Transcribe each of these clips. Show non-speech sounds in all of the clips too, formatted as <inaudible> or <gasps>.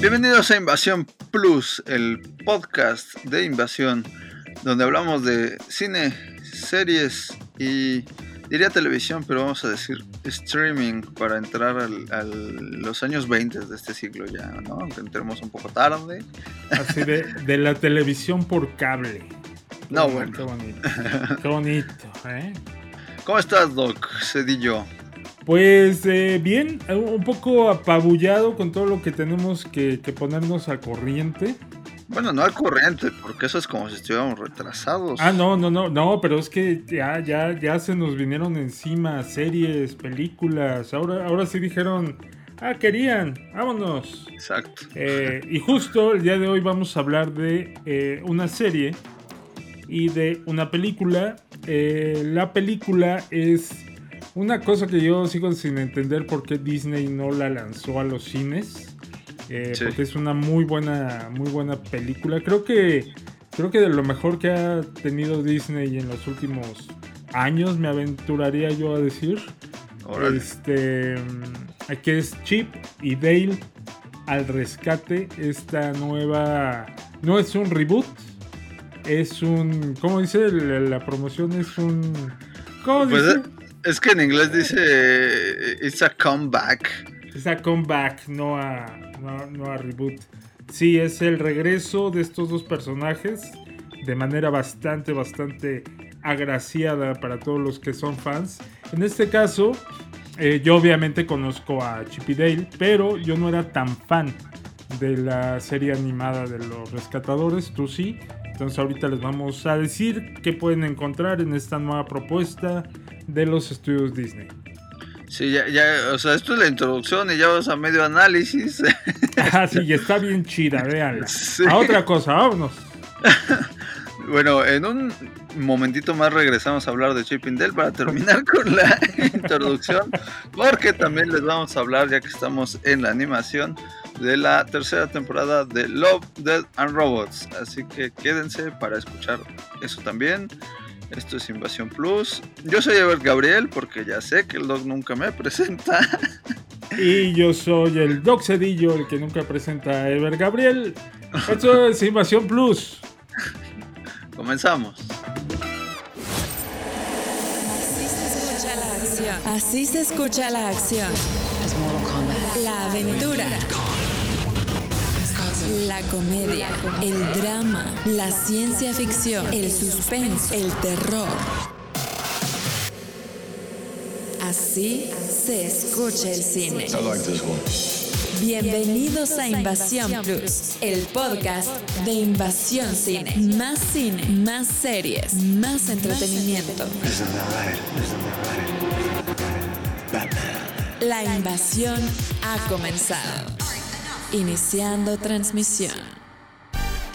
Bienvenidos a Invasión Plus, el podcast de Invasión, donde hablamos de cine, series y diría televisión, pero vamos a decir streaming para entrar a los años 20 de este siglo ya, ¿no? Aunque entremos un poco tarde. Así de, de la televisión por cable. No, bueno. Qué bonito. Qué bonito, ¿eh? ¿Cómo estás, Doc? Cedillo. Pues eh, bien, un poco apabullado con todo lo que tenemos que, ponernos al corriente. Bueno, no al corriente, porque eso es como si estuviéramos retrasados. Ah, no, no, no, no, pero es que ya, ya, ya se nos vinieron encima series, películas. Ahora, ahora sí dijeron, ah, querían, vámonos. Exacto. Eh, y justo el día de hoy vamos a hablar de eh, una serie y de una película. la película es una cosa que yo sigo sin entender por qué Disney no la lanzó a los cines. Eh, porque es una muy buena, muy buena película. Creo que, creo que de lo mejor que ha tenido Disney en los últimos años, me aventuraría yo a decir. Este, que es Chip y Dale al rescate. Esta nueva, no es un reboot, es un, ¿cómo dice la, promoción? Es un, ¿cómo pues, dice? Es que en inglés dice It's a comeback. Es a comeback, no a, no, a reboot. Sí, es el regreso de estos dos personajes de manera bastante, bastante agraciada para todos los que son fans. En este caso, eh, yo obviamente conozco a Chip y Dale, pero yo no era tan fan de la serie animada de los rescatadores, tú sí. Entonces ahorita les vamos a decir qué pueden encontrar en esta nueva propuesta de los estudios Disney. Sí, ya, ya, o sea, esto es la introducción y ya vamos a medio análisis. <laughs> Ah, sí, está bien chida, véanla. A otra cosa, vámonos. <laughs> bueno, en un momentito más regresamos a hablar de Chip Dale para terminar con la <laughs> introducción, porque también les vamos a hablar, ya que estamos en la animación, de la tercera temporada de Love, Dead and Robots. Así que quédense para escuchar eso también. Esto es Invasión Plus. Yo soy Ever Gabriel porque ya sé que el Doc nunca me presenta. <laughs> Y yo soy el Doc Cedillo, el que nunca presenta a Ever Gabriel. Esto es Invasión Plus. Comenzamos. Así se escucha la acción. La aventura la comedia, el drama, la ciencia ficción, el suspense, el terror. Así se escucha el cine. Bienvenidos a Invasión Plus, el podcast de Invasión Cine. Más cine, más series, más entretenimiento. La invasión ha comenzado. Iniciando transmisión.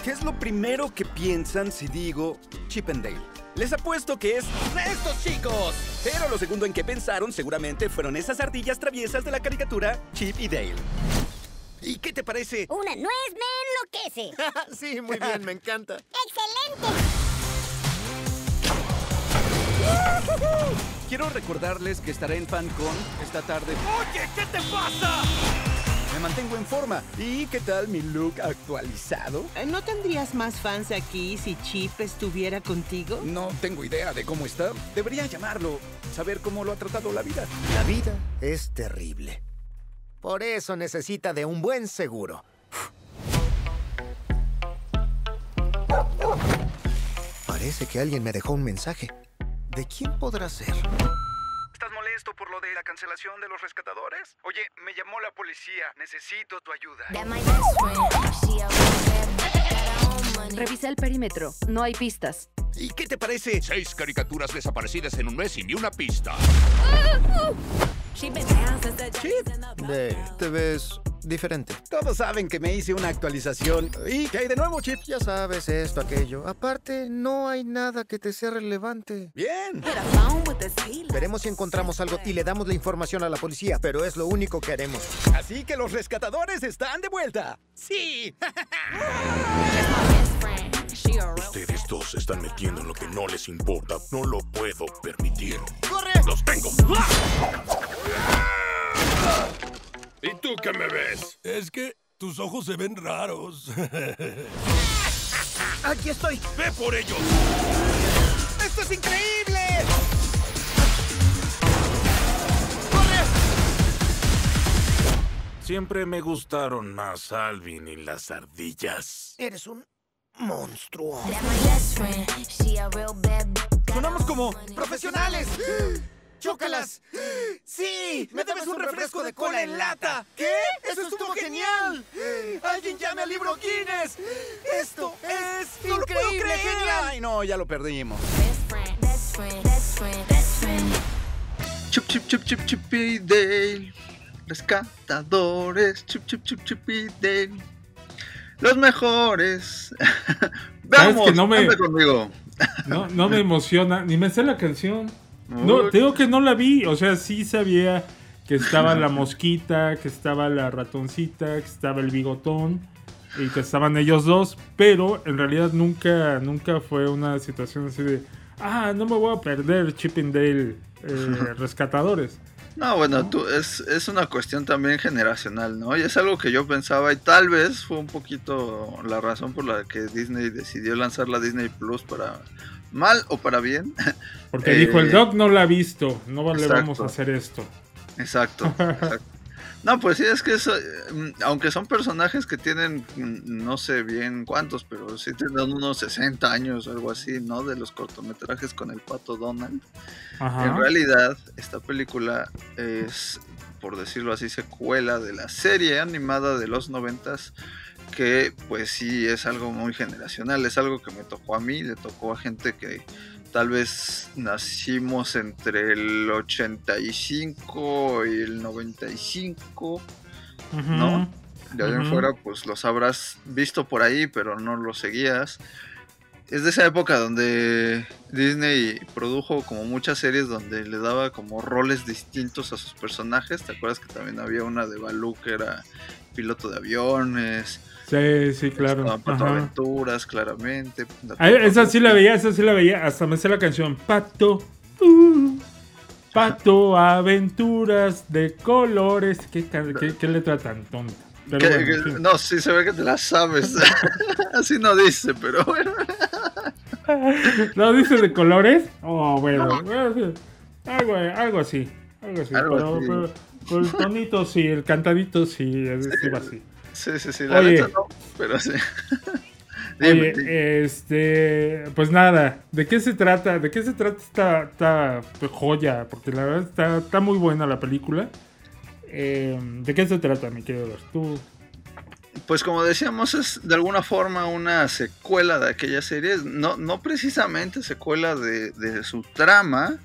¿Qué es lo primero que piensan si digo Chip and Dale? Les apuesto que es estos chicos. Pero lo segundo en que pensaron seguramente fueron esas ardillas traviesas de la caricatura Chip y Dale. ¿Y qué te parece? <laughs> Una nuez me enloquece. <laughs> sí, muy bien, me encanta. ¡Excelente! Quiero recordarles que estaré en FanCon esta tarde. ¡Oye, qué te pasa! Me mantengo en forma. ¿Y qué tal mi look actualizado? Eh, ¿No tendrías más fans aquí si Chip estuviera contigo? No tengo idea de cómo está. Debería llamarlo, saber cómo lo ha tratado la vida. La vida es terrible. Por eso necesita de un buen seguro. Parece que alguien me dejó un mensaje. ¿De quién podrá ser? Esto por lo de la cancelación de los rescatadores? Oye, me llamó la policía. Necesito tu ayuda. Revisa el perímetro. No hay pistas. ¿Y qué te parece? Seis caricaturas desaparecidas en un mes y ni una pista. Chip, te ves diferente. Todos saben que me hice una actualización. ¿Y qué hay de nuevo, Chip? Ya sabes esto, aquello. Aparte, no hay nada que te sea relevante. Bien. Veremos si encontramos algo y le damos la información a la policía, pero es lo único que haremos. Así que los rescatadores están de vuelta. ¡Sí! Ustedes dos se están metiendo en lo que no les importa. No lo puedo permitir. ¡Corre! ¡Los tengo! ¿Y qué me ves? Es que Tus ojos se ven raros. <laughs> Aquí estoy. ¡Ve por ellos! ¡Esto es increíble! Siempre me gustaron más Alvin y las ardillas. Eres un monstruo. Sonamos como ¡Profesionales! <gasps> <laughs> ¡Chócalas! ¡Sí! ¡Me debes un refresco de cola en lata! ¿Qué? ¡Eso estuvo genial! ¡Alguien llame al libro Guinness! ¡Esto es increíble! ¡Genial! Ay, no, ya lo perdimos. Chup, chup, chup, chup, chup y Dale. Rescatadores. Chup, chup, chup, chup y Dale. Los mejores. <laughs> Vamos, que no me- conmigo. No, no me emociona, ni me sé la canción. No, Uy. te digo que no la vi, o sea, sí sabía que estaba la mosquita, que estaba la ratoncita, que estaba el bigotón y que estaban ellos dos, pero en realidad nunca, nunca fue una situación así de, ah, no me voy a perder Chip and Dale eh, <laughs> rescatadores. No, bueno, tú, es, es una cuestión también generacional, ¿no? Y es algo que yo pensaba y tal vez fue un poquito la razón por la que Disney decidió lanzar la Disney Plus para mal o para bien. <laughs> Porque Eh, dijo, el Doc no la ha visto, no le exacto. vamos a hacer esto. Exacto, <laughs> exacto. No, pues sí, es que eso, eh, mm, aunque son personajes que tienen, mm, no sé bien cuántos, pero sí tienen unos 60 años o algo así, ¿no? De los cortometrajes con el pato Donald. Ajá. En realidad, esta película es, por decirlo así, secuela de la serie animada de los noventas, que pues sí es algo muy generacional, es algo que me tocó a mí, le tocó a gente que tal vez nacimos entre el 85 y el 95, Ujú. ¿no? De ahí en Ujú. fuera, pues los habrás visto por ahí, pero no los seguías. Es de esa época donde Disney produjo como muchas series donde le daba como roles distintos a sus personajes. ¿Te acuerdas que también había una de Baloo que era piloto de aviones? Sí, sí, claro. Estaba Pato. Aventuras, claramente. Ah, esa sí la veía, esa sí la veía. Hasta me sé la canción. Pato. uh, pato, aventuras de colores. ¿Qué, ca- qué- qué letra tan tonta? Pero bueno, no, sí se ve que te la sabes. <laughs> Así no dice, pero bueno. <laughs> ¿No dice de colores? Oh, bueno. Algo, algo así. Algo así. Algo pero, así. pero- pero el tonito sí, el cantadito sí, es sí así. Sí, sí, sí, la Oye. neta no, pero sí. <laughs> Dime, Oye, este, pues nada, ¿de qué se trata? ¿De qué se trata esta, esta joya? Porque la verdad está, está muy buena la película. Eh, ¿De qué se trata, mi querido? Tú, Pues como decíamos, es de alguna forma una secuela de aquella serie. No, no precisamente secuela de, de su trama,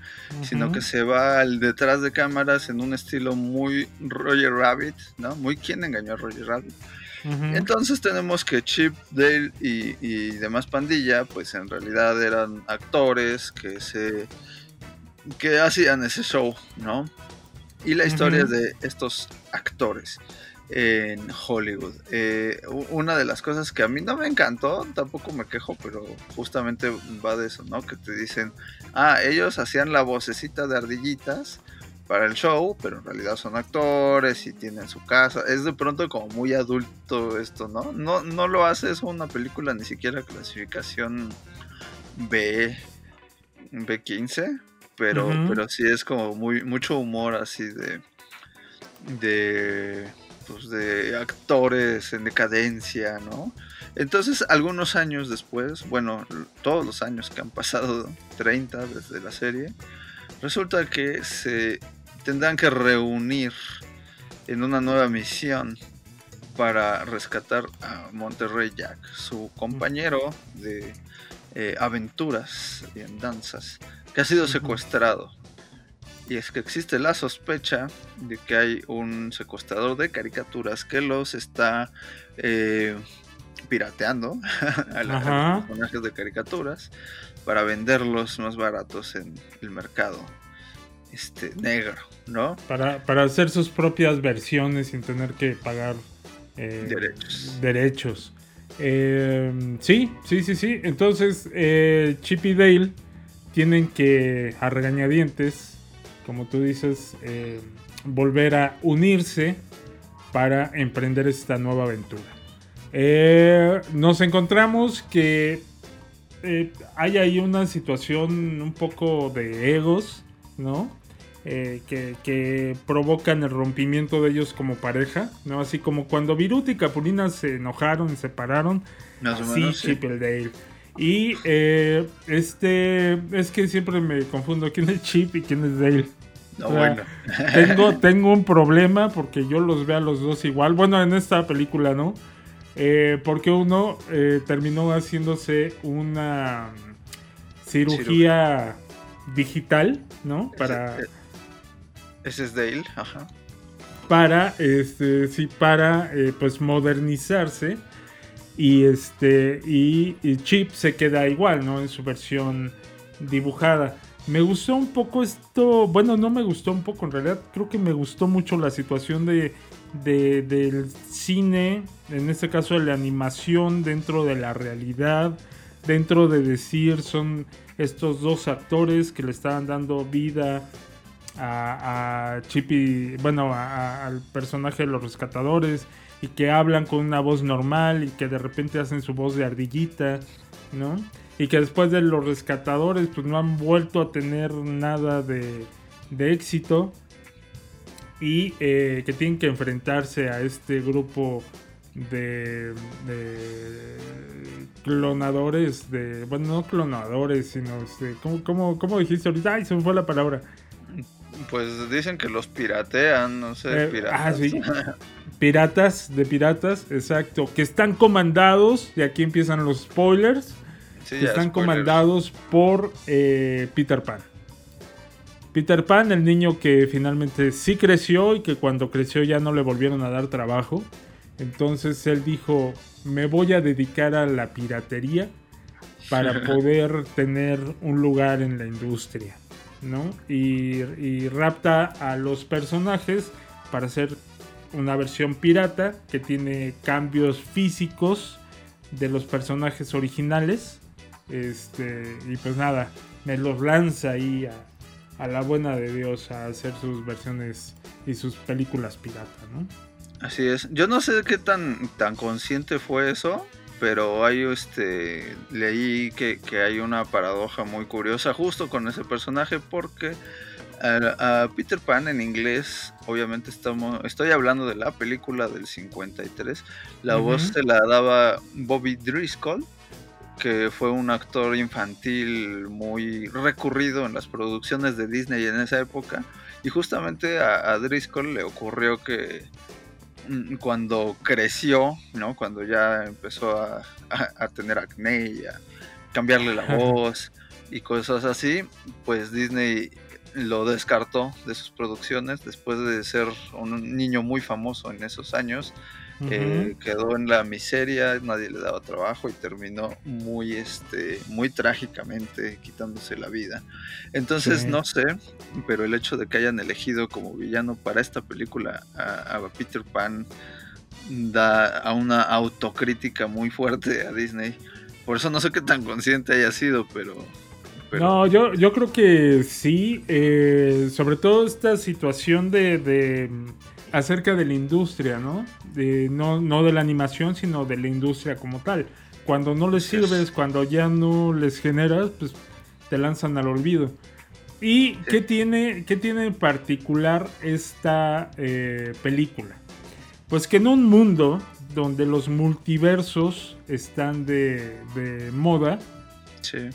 sino que se va al detrás de cámaras en un estilo muy Roger Rabbit, ¿no? Muy quien engañó a Roger Rabbit. Entonces tenemos que Chip, Dale y, y demás pandilla, pues en realidad eran actores que se que hacían ese show, ¿no? Y la historia de estos actores en Hollywood. Eh, una de las cosas que a mí no me encantó, tampoco me quejo, pero justamente va de eso, ¿no? Que te dicen, ah, ellos hacían la vocecita de ardillitas para el show, pero en realidad son actores y tienen su casa. Es de pronto como muy adulto esto, ¿no? No, no lo hace eso una película ni siquiera clasificación B, B15, pero, pero sí es como muy mucho humor así de de pues de actores en decadencia, ¿no? Entonces, algunos años después, bueno, todos los años que han pasado, 30 desde la serie, resulta que se tendrán que reunir en una nueva misión para rescatar a Monterrey Jack, su compañero de eh, aventuras y andanzas, que ha sido secuestrado. Y es que existe la sospecha de que hay un secuestrador de caricaturas que los está eh, pirateando <laughs> a, la- a Ajá. los personajes de caricaturas para venderlos más baratos en el mercado este negro, ¿no? para, para hacer sus propias versiones sin tener que pagar eh, Derechos. derechos. Eh, sí, sí, sí, sí. Entonces, eh, Chip y Dale tienen que, a regañadientes, como tú dices, eh, volver a unirse para emprender esta nueva aventura. Eh, nos encontramos que eh, hay ahí una situación un poco de egos, ¿no? Eh, que, que provocan el rompimiento de ellos como pareja, ¿no? Así como cuando Virut y Capulina se enojaron y se separaron, Más así menos, sí. Chip y Dale. Y eh, este, es que siempre me confundo quién es Chip y quién es Dale. No, O sea, bueno. <laughs> tengo, tengo un problema porque yo los veo a los dos igual. Bueno, en esta película no. Eh, porque uno eh, terminó haciéndose una cirugía digital, ¿no? Para, Ese, ese es Dale, ajá. para, este, sí, para, eh, pues, modernizarse. Y este, y, y Chip se queda igual, ¿no? En su versión dibujada. Me gustó un poco esto, bueno, no me gustó un poco, en realidad creo que me gustó mucho la situación de, de- del cine, en este caso de la animación dentro de la realidad, dentro de decir son estos dos actores que le estaban dando vida a, a Chip y, bueno, a- al personaje de los rescatadores y que hablan con una voz normal y que de repente hacen su voz de ardillita, ¿no? Y que después de los rescatadores pues no han vuelto a tener nada de, de éxito y eh, que tienen que enfrentarse a este grupo de, de clonadores, de, bueno, no clonadores, sino, este, ¿cómo, cómo, cómo dijiste ahorita? Ay, se me fue la palabra. Pues dicen que los piratean, no sé, Eh, piratas. ah, sí. <laughs> Piratas, de piratas, exacto, que están comandados, y aquí empiezan los spoilers, Sí, que ya, están comandados por eh, Peter Pan. Peter Pan, el niño que finalmente sí creció y que cuando creció ya no le volvieron a dar trabajo. Entonces él dijo, me voy a dedicar a la piratería para <laughs> poder tener un lugar en la industria, ¿no? Y, y rapta a los personajes para hacer una versión pirata que tiene cambios físicos de los personajes originales. Este, y pues nada, me los lanza ahí a, a la buena de Dios a hacer sus versiones y sus películas pirata, ¿no? Así es. Yo no sé qué tan, tan consciente fue eso, pero hay este leí que, que hay una paradoja muy curiosa justo con ese personaje porque a, a Peter Pan en inglés, obviamente estamos estoy hablando de la película del 53, la Ujú. voz se la daba Bobby Driscoll que fue un actor infantil muy recurrido en las producciones de Disney en esa época. Y justamente a, a Driscoll le ocurrió que mm, cuando creció, ¿no? Cuando ya empezó a, a- a tener acné y a cambiarle la <laughs> voz y cosas así, pues Disney lo descartó de sus producciones después de ser un niño muy famoso en esos años. Eh, quedó en la miseria, nadie le daba trabajo y terminó muy, este, muy trágicamente quitándose la vida. Entonces Sí. no sé, pero el hecho de que hayan elegido como villano para esta película a, a Peter Pan da a una autocrítica muy fuerte a Disney. Por eso no sé qué tan consciente haya sido, pero... pero No, yo, yo creo que sí. eh, sobre todo esta situación de, de, acerca de la industria, ¿no? De, no, no de la animación, sino de la industria como tal. Cuando no les sirves, cuando ya no les generas, pues te lanzan al olvido. ¿Y qué, tiene, qué tiene en particular esta eh, película? Pues que en un mundo donde los multiversos están de, de moda, sí.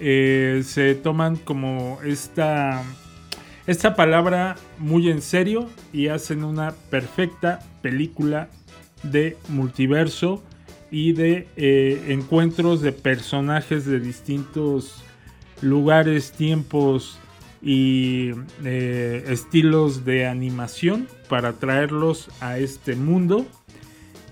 eh, se toman como esta, esta palabra muy en serio y hacen una perfecta película de multiverso y de eh, encuentros de personajes de distintos lugares, tiempos y eh, estilos de animación para traerlos a este mundo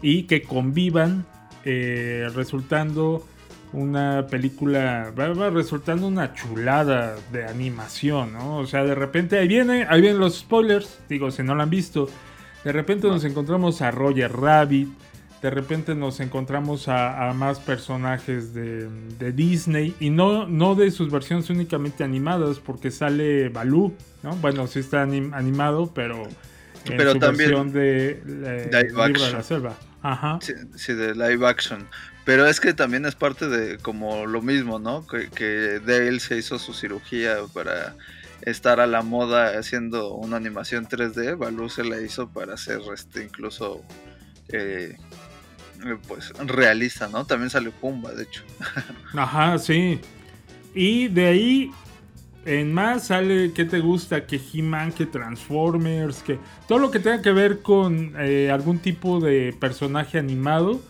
y que convivan eh, resultando una película va, va resultando una chulada de animación, ¿no? O sea, de repente ahí viene, ahí vienen los spoilers, digo, si no lo han visto, de repente nos encontramos a Roger Rabbit, de repente nos encontramos a, a más personajes de, de Disney y no, no de sus versiones únicamente animadas, porque sale Baloo, ¿no? Bueno, sí está anim- animado, pero en Pero su también versión de eh, Libro de la Selva. Ajá. Sí, sí, de live action. Pero es que también es parte de como lo mismo, ¿no? Que, que Dale se hizo su cirugía para estar a la moda haciendo una animación 3D. Baloo se la hizo para hacer este incluso eh, eh, pues realista, ¿no? También sale Pumba, de hecho. <laughs> Ajá, sí. Y de ahí en más sale que te gusta, que He-Man, que Transformers, que todo lo que tenga que ver con eh, algún tipo de personaje animado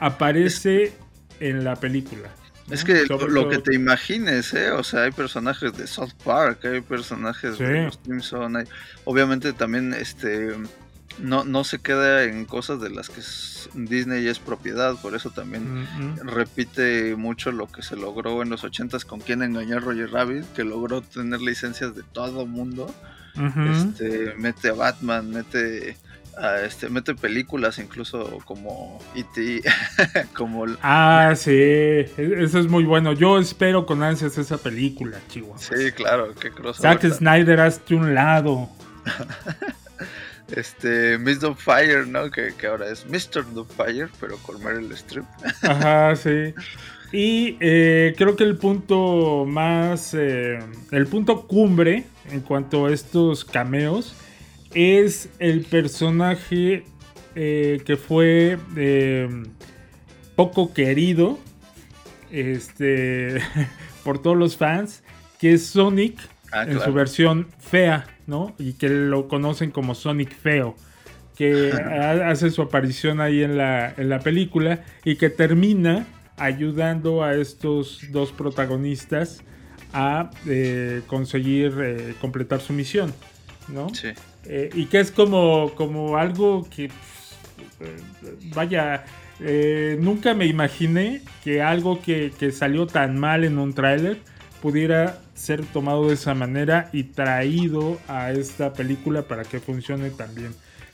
aparece en la película. ¿no? Es que Sobre lo todo- que te imagines, ¿eh? O sea, hay personajes de South Park, hay personajes Sí. de los Simpson, hay- obviamente también este no, no se queda en cosas de las que Disney es propiedad, por eso también repite mucho lo que se logró en los 80s con quien engañó a Roger Rabbit, que logró tener licencias de todo mundo. Este, mete a Batman, mete a este, mete películas incluso como E.T., <laughs> como Ah, sí, eso es muy bueno. Yo espero con ansias esa película, Chihuahua. Sí, claro, qué crossover. Zack Snyder, hazte un lado. <laughs> Este, Miss Fire, ¿no? Que, que ahora es Mr. Fire, pero con Meryl Streep. Ajá, sí. Y eh, creo que el punto más, eh, el punto cumbre en cuanto a estos cameos es el personaje eh, que fue eh, poco querido este, <laughs> por todos los fans, que es Sonic Ah, en su versión fea, ¿no? Y que lo conocen como Sonic Feo, que ha- hace su aparición ahí en la, en la película y que termina ayudando a estos dos protagonistas a eh, conseguir eh, completar su misión, ¿no? Sí. Eh, y que es como, como algo que, pues, vaya, nunca me imaginé que algo que, que salió tan mal en un tráiler pudiera ser tomado de esa manera y traído a esta película para que funcione tan bien.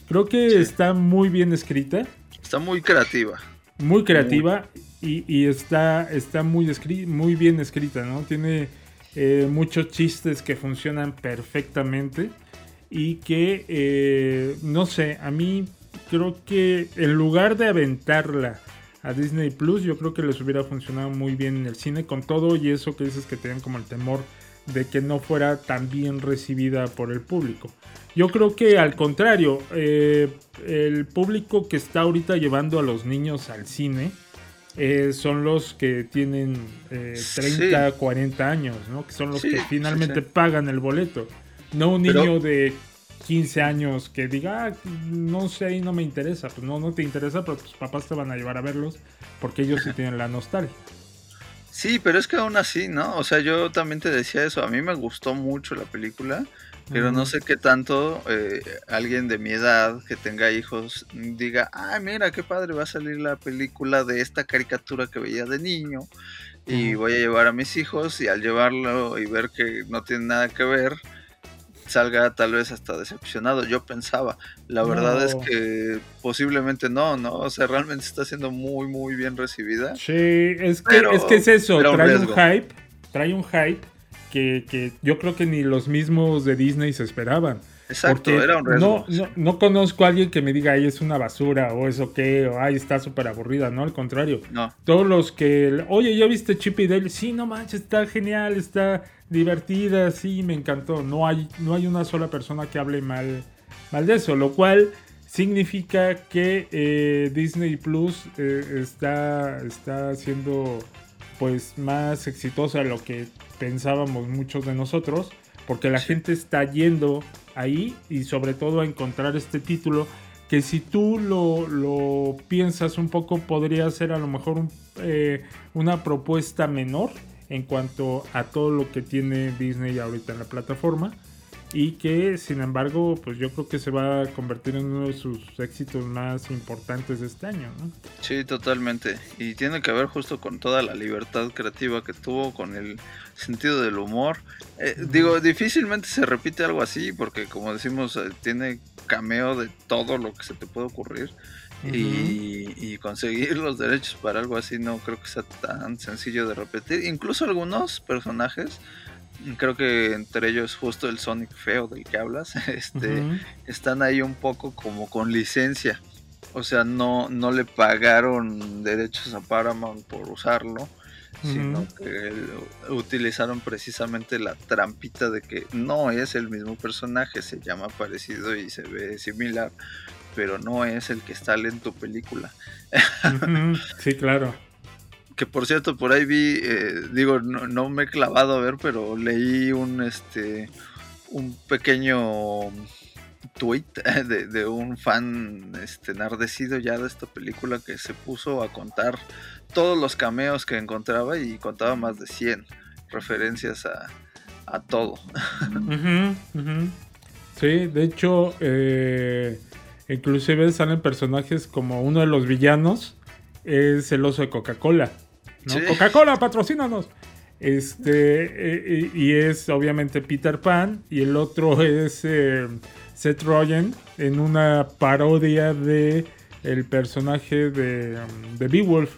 Creo que Sí. está muy bien escrita, Está muy creativa. muy creativa y, y está, está muy, escri- muy bien escrita, ¿no? Tiene eh, muchos chistes que funcionan perfectamente y que, eh, no sé, a mí creo que en lugar de aventarla a Disney Plus, yo creo que les hubiera funcionado muy bien en el cine con todo y eso que dices que tenían como el temor de que no fuera tan bien recibida por el público. Yo creo que al contrario, eh, el público que está ahorita llevando a los niños al cine eh, son los que tienen eh, 30, 40 años, ¿no? Que son los Sí, que finalmente sí. pagan el boleto. No un Pero- niño de 15 años que diga, "Ah, no sé y no me interesa. Pues no, no te interesa, pero tus papás te van a llevar a verlos porque ellos sí tienen la nostalgia. Sí, pero es que aún así, ¿no? O sea, yo también te decía eso. A mí me gustó mucho la película, pero no sé qué tanto eh, alguien de mi edad que tenga hijos diga, ah, mira, qué padre, va a salir la película de esta caricatura que veía de niño y voy a llevar a mis hijos y al llevarlo y ver que no tiene nada que ver, salga tal vez hasta decepcionado. Yo pensaba, la verdad es que posiblemente no, ¿no? O sea, realmente está siendo muy, muy bien recibida. Sí, es que, Pero es, que es eso, un trae un hype, trae un hype que, que yo creo que ni los mismos de Disney se esperaban. Exacto, Porque era un riesgo. No, no, no conozco a alguien que me diga, ay, es una basura, o eso qué, o ay, está súper aburrida, no, al contrario. No. Todos los que, oye, ¿ya viste Chip y Dale? Sí, no manches, está genial, está divertida, sí, me encantó. No hay, no hay una sola persona que hable mal, mal de eso, lo cual significa que eh, Disney Plus eh, está, está siendo pues más exitosa de lo que pensábamos muchos de nosotros, porque la gente está yendo ahí y sobre todo a encontrar este título que si tú lo, lo piensas un poco podría ser a lo mejor un, eh, una propuesta menor en cuanto a todo lo que tiene Disney ahorita en la plataforma y que sin embargo pues yo creo que se va a convertir en uno de sus éxitos más importantes de este año ¿no? Sí, totalmente. Y tiene que ver justo con toda la libertad creativa que tuvo, con el sentido del humor. Eh, digo, difícilmente se repite algo así, porque como decimos, eh, tiene cameo de todo lo que se te puede ocurrir. y, y conseguir <laughs> los derechos para algo así no creo que sea tan sencillo de repetir. Incluso algunos personajes creo que entre ellos justo el Sonic feo del que hablas, <laughs> este, están ahí un poco como con licencia. O sea, no, no le pagaron derechos a Paramount por usarlo, sino que utilizaron precisamente la trampita de que no es el mismo personaje, se llama parecido y se ve similar, pero no es el que sale en tu película. <laughs> Sí, claro. Que por cierto, por ahí vi, eh, digo, no, no me he clavado a ver, pero leí un este un pequeño tweet <laughs> de, de un fan este enardecido ya de esta película que se puso a contar todos los cameos que encontraba y contaba más de 100 referencias a, a todo. <laughs> Sí, de hecho, eh, inclusive salen personajes como uno de los villanos es el oso de Coca-Cola. ¿No? Sí. Coca-Cola, patrocínanos. Este, eh, y es obviamente Peter Pan, y el otro <laughs> es eh, Seth Rogen en una parodia de el personaje de, um, de Beowulf.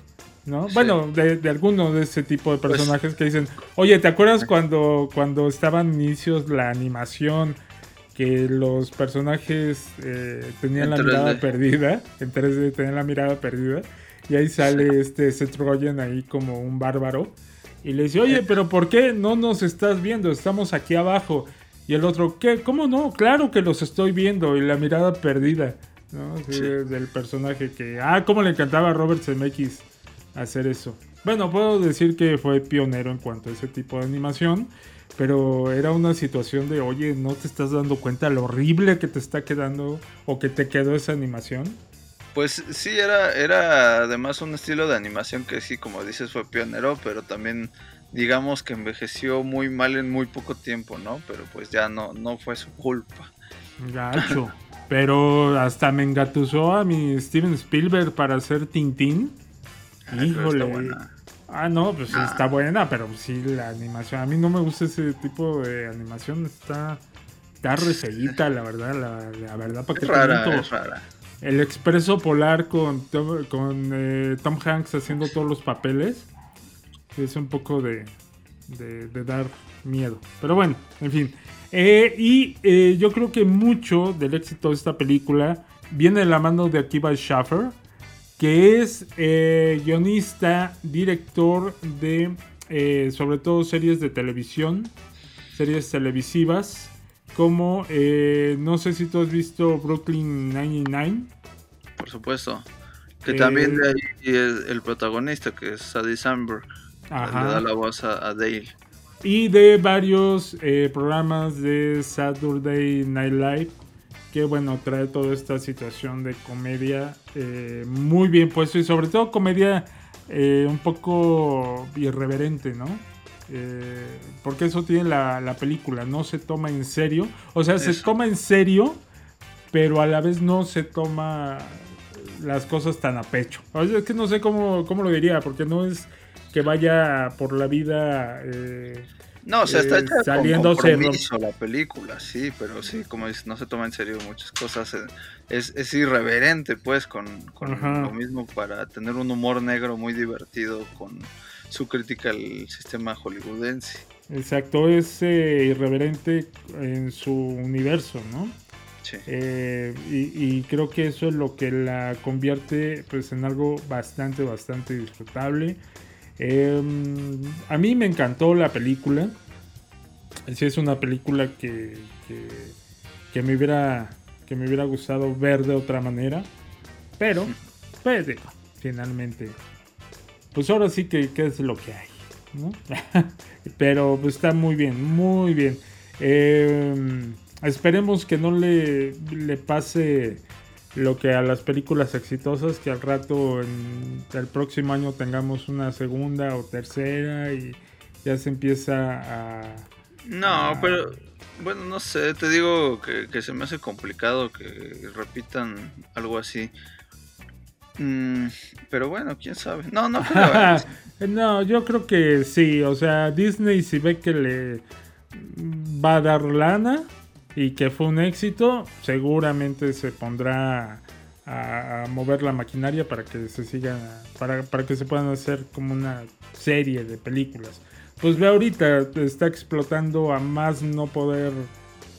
¿no? Sí. Bueno, de, de alguno de ese tipo de Pues- personajes que dicen, oye, ¿te acuerdas cuando, cuando estaban inicios la animación que los personajes eh, tenían En la 3D. mirada perdida? En 3D tenían la mirada perdida. Y ahí sale <laughs> este Seth Rogen ahí como un bárbaro. Y le dice, oye, pero ¿por qué no nos estás viendo? Estamos aquí abajo. Y el otro, ¿qué? ¿Cómo no? Claro que los estoy viendo. Y la mirada perdida. ¿no? Sí, Sí. Del personaje que... Ah, cómo le encantaba a Robert Zemeckis hacer eso. Bueno, puedo decir que fue pionero en cuanto a ese tipo de animación. Pero era una situación de, oye, ¿no te estás dando cuenta lo horrible que te está quedando o que te quedó esa animación? Pues sí, era, era además un estilo de animación que sí, como dices, fue pionero, pero también digamos que envejeció muy mal en muy poco tiempo, ¿no? Pero pues ya no, no fue su culpa. Gacho. Pero hasta me engatusó a mi Steven Spielberg para hacer Tintín. Ah, Híjole. buena. Ah, no, pues Ah. está buena, pero sí la animación. A mí no me gusta ese tipo de animación. Está, está re feíta, la verdad. La, la verdad, ¿para Es qué te rara, es rara. El Expreso Polar con, eh, Tom Hanks haciendo todos los papeles. Es un poco de, dar miedo. Pero bueno, en fin. Eh, y eh, yo creo que mucho del éxito de esta película viene de la mano de Akiva Schaffer, que es guionista, director de sobre todo series de televisión, series televisivas, como eh, no sé si tú has visto Brooklyn 99. Por supuesto. Que Eh, también de ahí es el protagonista, que es Sadie Sandberg, le Ajá. da la voz a, a Dale. Y de varios eh, programas de Saturday Night Live. Que bueno, trae toda esta situación de comedia eh, muy bien puesto. Y sobre todo comedia un poco irreverente, ¿no? Eh, porque eso tiene la, la película. No se toma en serio. O sea, se toma en serio. Pero a la vez no se toma las cosas tan a pecho. O sea, es que no sé cómo, cómo lo diría. Porque no es que vaya por la vida... eh, No, o sea, está Eh, hecha saliéndose compromiso la película, sí, pero sí, como dices, no se toma en serio muchas cosas. eh, Es, es irreverente, pues, con, con lo mismo para tener un humor negro muy divertido con su crítica al sistema hollywoodense. Exacto, es eh, irreverente en su universo, ¿no? Sí. Eh, y, y creo que eso es lo que la convierte pues en algo bastante, bastante disfrutable. Eh, a mí me encantó la película. Sí, es una película que, que, que me hubiera que me hubiera gustado ver de otra manera. Pero, pues digo, finalmente, pues ahora sí que, que es lo que hay. ¿no? <laughs> Pero pues, está muy bien, muy bien. Eh, esperemos que no le, le pase lo que a las películas exitosas, que al rato, en el próximo año tengamos una segunda o tercera y ya se empieza a... No, pero bueno, no sé, te digo que, que se me hace complicado que repitan algo así. Mm, pero bueno, quién sabe. No, no. ¿eh? <laughs> no, yo creo que sí, o sea, Disney si ve que le va a dar lana y que fue un éxito, seguramente se pondrá a, a mover la maquinaria para que se siga, para, para que se puedan hacer como una serie de películas. pues ve ahorita, está explotando a más no poder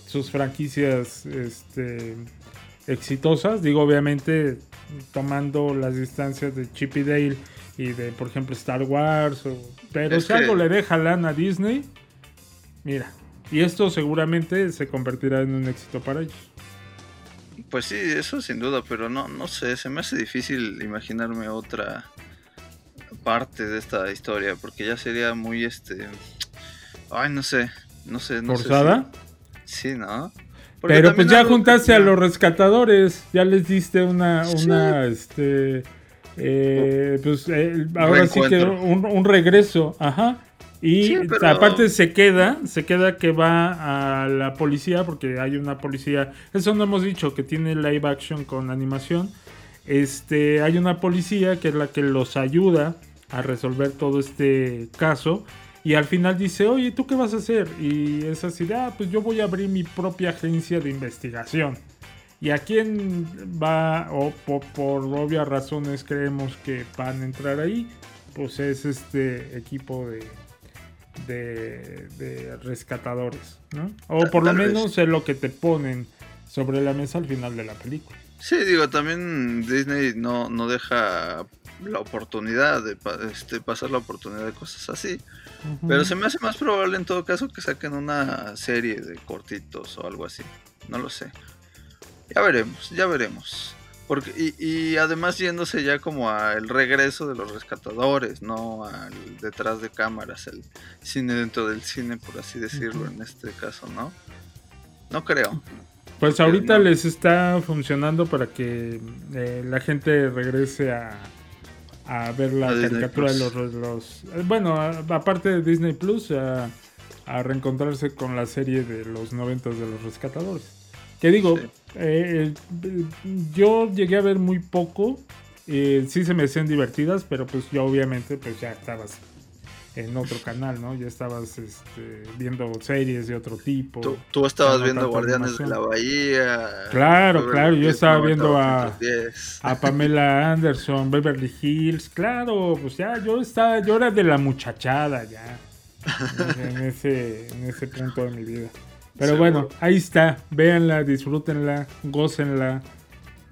sus franquicias este, exitosas. Digo, obviamente tomando las distancias de Chip y Dale y de, por ejemplo, Star Wars. o- pero Es si algo le deja lana a Disney, mira. Y esto seguramente se convertirá en un éxito para ellos. Pues sí, eso sin duda, pero no, no sé, se me hace difícil imaginarme otra parte de esta historia, porque ya sería muy este, ay, no sé, no sé, no sé si- ¿Forzada? Sí, ¿no? Porque Pero pues ya que- juntaste a los rescatadores, ya les diste una, una, este, eh, pues eh, ahora sí que un, un regreso, ajá. Y Sí, pero- aparte se queda, se queda que va a la policía, porque hay una policía, eso no hemos dicho, que tiene live action con animación. Este, hay una policía que es la que los ayuda a resolver todo este caso. Y al final dice, oye, ¿tú qué vas a hacer? Y es así, ah, pues yo voy a abrir mi propia agencia de investigación. ¿Y a quién va, o po- por, obvias razones creemos que van a entrar ahí? Pues es este equipo de, de, de rescatadores, ¿no? O por lo menos es lo que te ponen sobre la mesa al final de la película. Sí, digo, también Disney no, no deja la oportunidad de este, pasar la oportunidad de cosas así. Pero se me hace más probable en todo caso que saquen una serie de cortitos o algo así. No lo sé. Ya veremos, ya veremos. Porque, y, y además yéndose ya como al regreso de los rescatadores, no al detrás de cámaras, el cine dentro del cine, por así decirlo, en este caso, ¿no? No creo. Pues ahorita no- les está funcionando para que eh, la gente regrese a, a ver la A caricatura de los, los- Bueno, aparte de Disney Plus, a, a reencontrarse con la serie de los noventas de los rescatadores. Que digo, Sí. eh, eh, yo llegué a ver muy poco. eh, sí se me hacían divertidas, pero pues yo obviamente pues ya estabas en otro canal, ¿no? Ya estabas este, viendo series de otro tipo. Tú, tú estabas viendo Guardianes de la. Bahía. Claro, claro, yo estaba viendo a- 90210. a Pamela Anderson, Beverly Hills, claro, pues ya yo estaba, yo era de la muchachada ya en ese, en ese punto de mi vida. Pero Seguro. bueno, ahí está, véanla, disfrútenla, gócenla,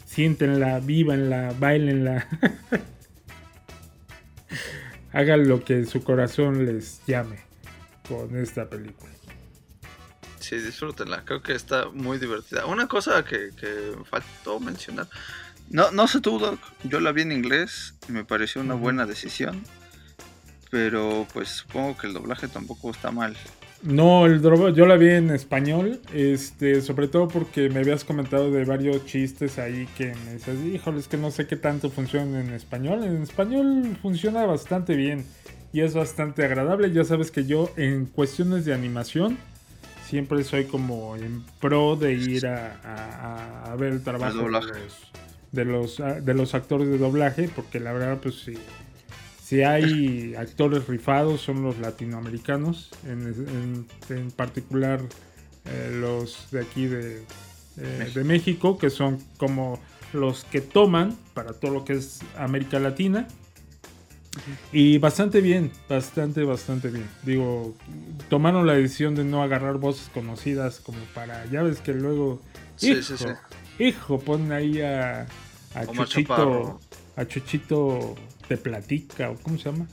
siéntenla, vívanla, bailenla. <laughs> Hagan lo que su corazón les llame con esta película. Sí, disfrútenla. Creo que está muy divertida. Una cosa que, que faltó mencionar. No, no sé tú, Doc. Yo la vi en inglés y me pareció una buena decisión. Pero pues supongo que el doblaje tampoco está mal. No, el droga, yo la vi en español, este, sobre todo porque me habías comentado de varios chistes ahí que me decías, híjole, es que no sé qué tanto funciona en español. En español funciona bastante bien y es bastante agradable. Ya sabes que yo en cuestiones de animación siempre soy como en pro de ir a, a- a ver el trabajo de los, de, los, de los actores de doblaje, porque la verdad, pues sí. Si hay actores rifados son los latinoamericanos, en, en- en particular eh, los de aquí de, eh, de México, que son como los que toman para todo lo que es América Latina. Y bastante bien, bastante, bastante bien. Digo, tomaron la decisión de no agarrar voces conocidas como para, ya ves que luego, Sí, hijo, sí, sí. hijo, pon ahí a, a Chuchito, a Chuchito te platica, o cómo se llama.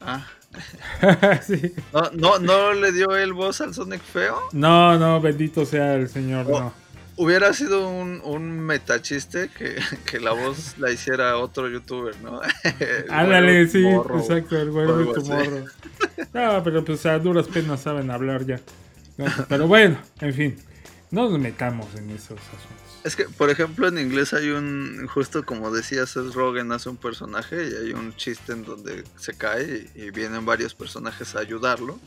Ah. <laughs> Sí. ¿No, no, ¿No le dio el voz al Sonic feo? No, no, bendito sea el Señor, Oh, no. Hubiera sido un, un metachiste que, <laughs> que la voz la hiciera otro youtuber, ¿no? <laughs> Ándale, sí, morro, exacto, el güero o de tu morro. No, pero pues a duras penas saben hablar ya. Pero bueno, en fin, no nos metamos en esos asuntos. Es que, por ejemplo, en inglés hay un, justo como decía Seth Rogen hace un personaje y hay un chiste en donde se cae y, y vienen varios personajes a ayudarlo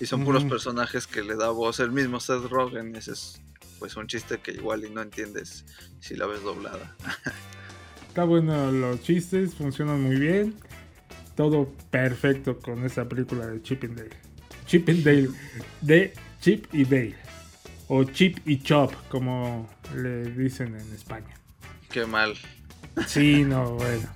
y son puros personajes que le da voz el mismo Seth Rogen y ese es pues un chiste que igual y no entiendes si la ves doblada. <laughs> Está bueno los chistes, funcionan muy bien. Todo perfecto con esta película de Chip and Dale. Chip and Dale. De Chip y Dale o chip y chop, como le dicen en España. Qué mal. Sí, no, bueno.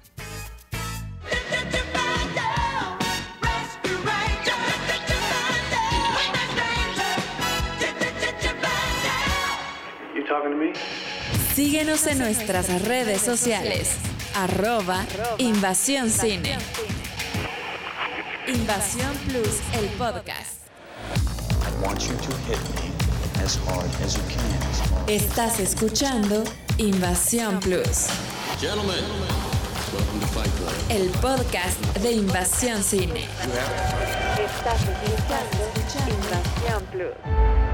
Síguenos en nuestras redes sociales. Arroba Invasión Cine. Invasión Plus, el podcast. I want you to hit me. Estás escuchando Invasión Plus. El podcast de Invasión Cine. Estás escuchando Invasión Plus.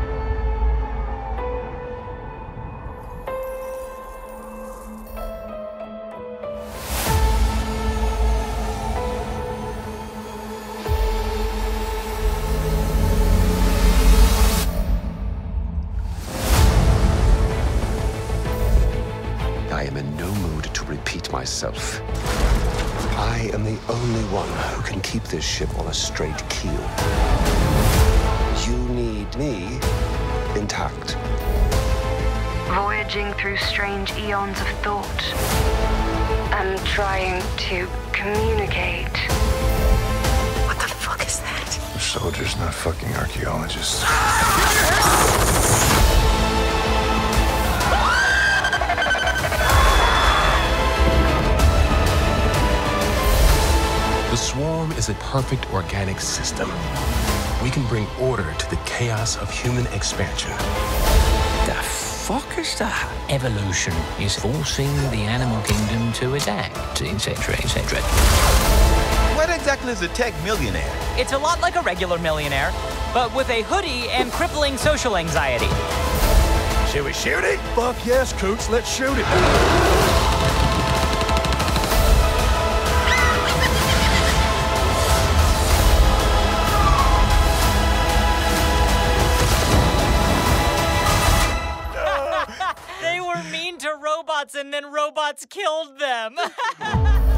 Myself. I am the only one who can keep this ship on a straight keel. You need me intact. Voyaging through strange eons of thought and trying to communicate. What the fuck is that? We're soldiers, not fucking archaeologists. <laughs> swarm is a perfect organic system. We can bring order to the chaos of human expansion. The fuck is that? Evolution is forcing the animal kingdom to adapt, etc., etc. What exactly is a tech millionaire? It's a lot like a regular millionaire, but with a hoodie and crippling social anxiety. Should we shoot it? Fuck yes, Coots, let's shoot it. Robots killed them. <laughs>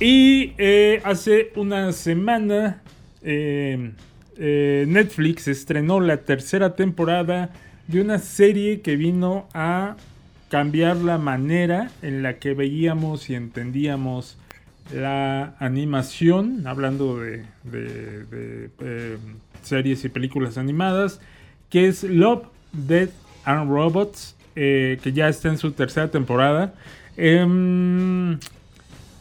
y eh, hace una semana eh, eh, Netflix estrenó la tercera temporada de una serie que vino a cambiar la manera en la que veíamos y entendíamos la animación, hablando de, eh, series y películas animadas, que es Love, Death and Robots, eh, que ya está en su tercera temporada. Em,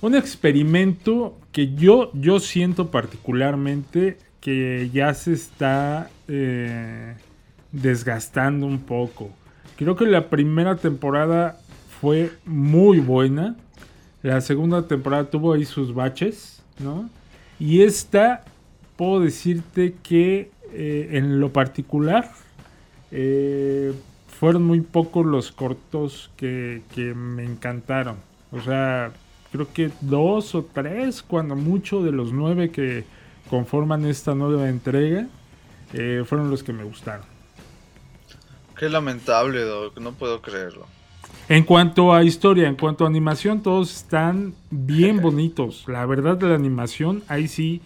un experimento que yo, yo siento particularmente que ya se está eh, desgastando un poco. Creo que la primera temporada fue muy buena. La segunda temporada tuvo ahí sus baches, ¿no? Y esta, puedo decirte que eh, en lo particular, eh, fueron muy pocos los cortos que, me encantaron. O sea, creo que dos o tres, cuando mucho de los nueve que conforman esta nueva entrega, eh, fueron los que me gustaron. Qué lamentable, no puedo creerlo. En cuanto a historia, en cuanto a animación, todos están bien <laughs> bonitos. La verdad de la animación, ahí sí,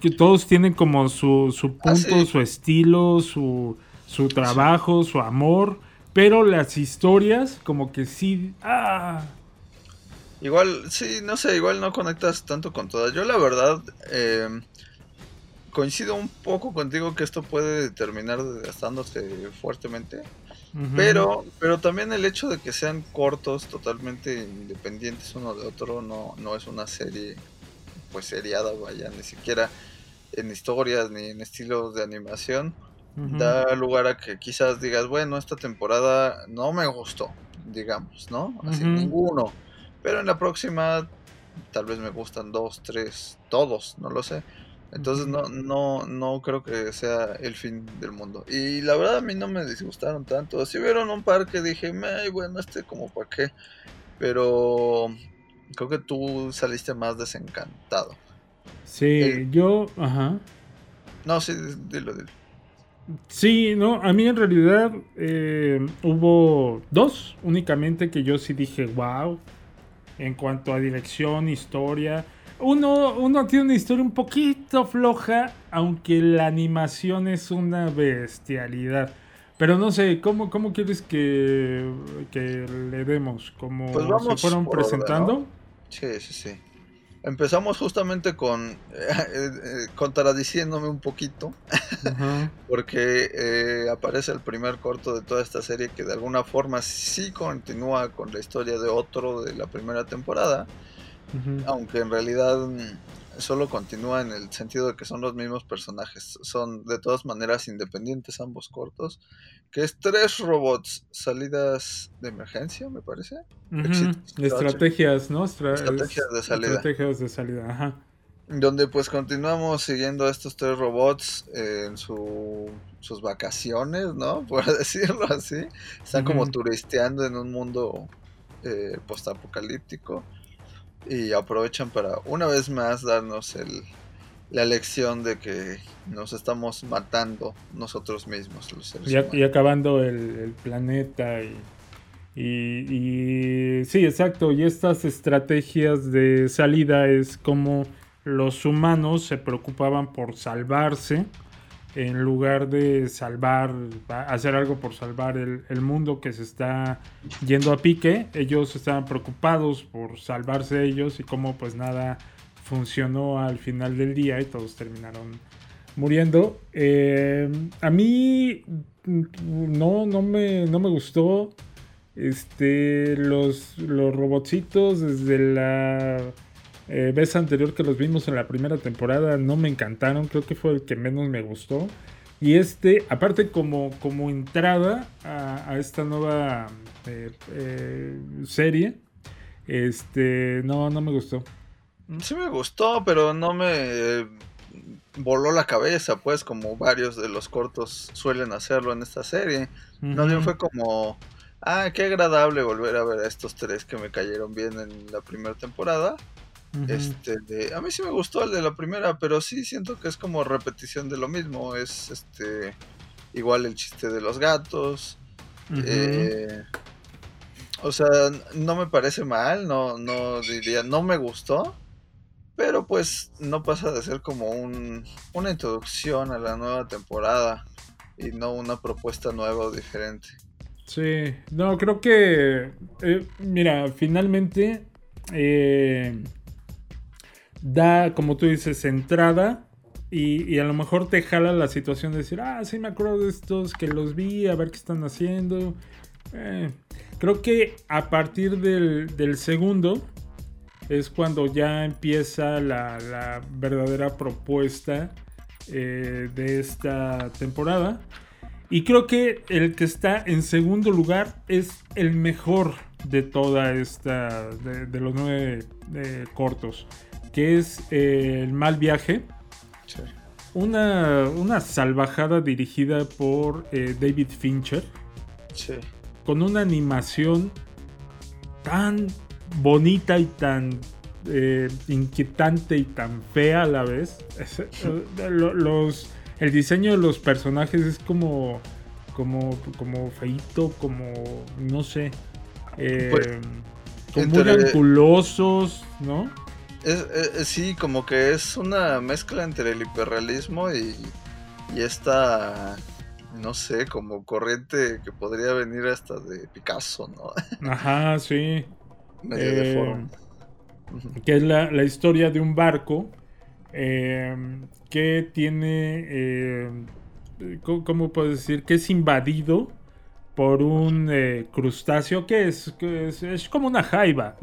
que todos tienen como su, su ah, punto, su estilo, su, su trabajo, su amor. Pero las historias, como que sí. Ah. Igual, sí, no sé, igual no conectas tanto con todas. Yo, la verdad, eh, coincido un poco contigo que esto puede terminar desgastándose fuertemente. Pero, pero también el hecho de que sean cortos, totalmente independientes uno de otro, no, no es una serie pues seriada, vaya, ni siquiera en historias ni en estilos de animación. Da lugar a que quizás digas, bueno, esta temporada no me gustó, digamos, ¿no? Así ninguno. Pero en la próxima tal vez me gustan dos, tres, todos, no lo sé. Entonces no, no, no creo que sea el fin del mundo. Y la verdad a mí no me disgustaron tanto. Si vieron un par que dije, Ay, bueno, este como para qué. Pero creo que tú saliste más desencantado. Sí, yo, ajá. No, sí, dilo, dilo. Sí, no, a mí en realidad eh, hubo dos únicamente que yo sí dije, wow, en cuanto a dirección, historia uno, uno tiene una historia un poquito floja, aunque la animación es una bestialidad. Pero no sé, ¿cómo, cómo quieres que, que le demos? ¿Cómo pues se fueron presentando? Sí, sí, sí. Empezamos justamente con <laughs> eh, contradiciéndome un poquito, <laughs> porque aparece el primer corto de toda esta serie que de alguna forma sí continúa con la historia de otro de la primera temporada, aunque en realidad mm, solo continúa en el sentido de que son los mismos personajes. Son de todas maneras independientes ambos cortos. Que es tres robots salidas de emergencia, me parece. Estrategias, ¿no? estrategias de salida. Estrategias de salida, ajá. Donde pues continuamos siguiendo a estos tres robots en su, sus vacaciones, ¿no? <laughs> Por decirlo así. Están como turisteando en un mundo eh, postapocalíptico y aprovechan para una vez más darnos el, la lección de que nos estamos matando nosotros mismos, los seres y, y acabando el, planeta y, y, sí, exacto. Y estas estrategias de salida es como los humanos se preocupaban por salvarse en lugar de salvar, hacer algo por salvar el, mundo que se está yendo a pique, ellos estaban preocupados por salvarse ellos y como pues nada funcionó al final del día y todos terminaron muriendo. Eh, a mí no, no me, no me gustó. Este, los, los robotcitos desde la eh, vez anterior que los vimos en la primera temporada no me encantaron, creo que fue el que menos me gustó. Y este, aparte como, como entrada a, esta nueva eh, eh, serie, este, no, no me gustó. Sí me gustó, pero no me voló la cabeza, pues, como varios de los cortos suelen hacerlo en esta serie. No bien fue como, ah, qué agradable volver a ver a estos tres que me cayeron bien en la primera temporada. Este, de, a mí sí me gustó el de la primera, pero sí siento que es como repetición de lo mismo. Es este igual el chiste de los gatos. Eh, o sea, no me parece mal, no, no diría, no me gustó. Pero pues no pasa de ser como un, una introducción a la nueva temporada y no una propuesta nueva o diferente. Sí, no, creo que, eh, mira, finalmente eh, da, como tú dices, entrada y, a lo mejor te jala la situación de decir, ah, sí me acuerdo de estos que los vi, a ver qué están haciendo. Eh, creo que a partir del, segundo es cuando ya empieza la, verdadera propuesta eh, de esta temporada. Y creo que el que está en segundo lugar es el mejor de toda esta, de, los nueve eh, cortos que es eh, El mal viaje. Una, una, salvajada dirigida por eh, David Fincher. Con una animación tan bonita y tan eh, inquietante y tan fea a la vez. los, el diseño de los personajes es como, como, como feito, como, no sé. Pues, como muy angulosos, ¿no? Es, sí, como que es una mezcla entre el hiperrealismo y, y esta, no sé, como corriente que podría venir hasta de Picasso, ¿no? <laughs> Ajá, sí. Eh, que es la, historia de un barco eh, que tiene, eh, ¿cómo puedo decir? Que es invadido por un eh, crustáceo que es, es, como una jaiba.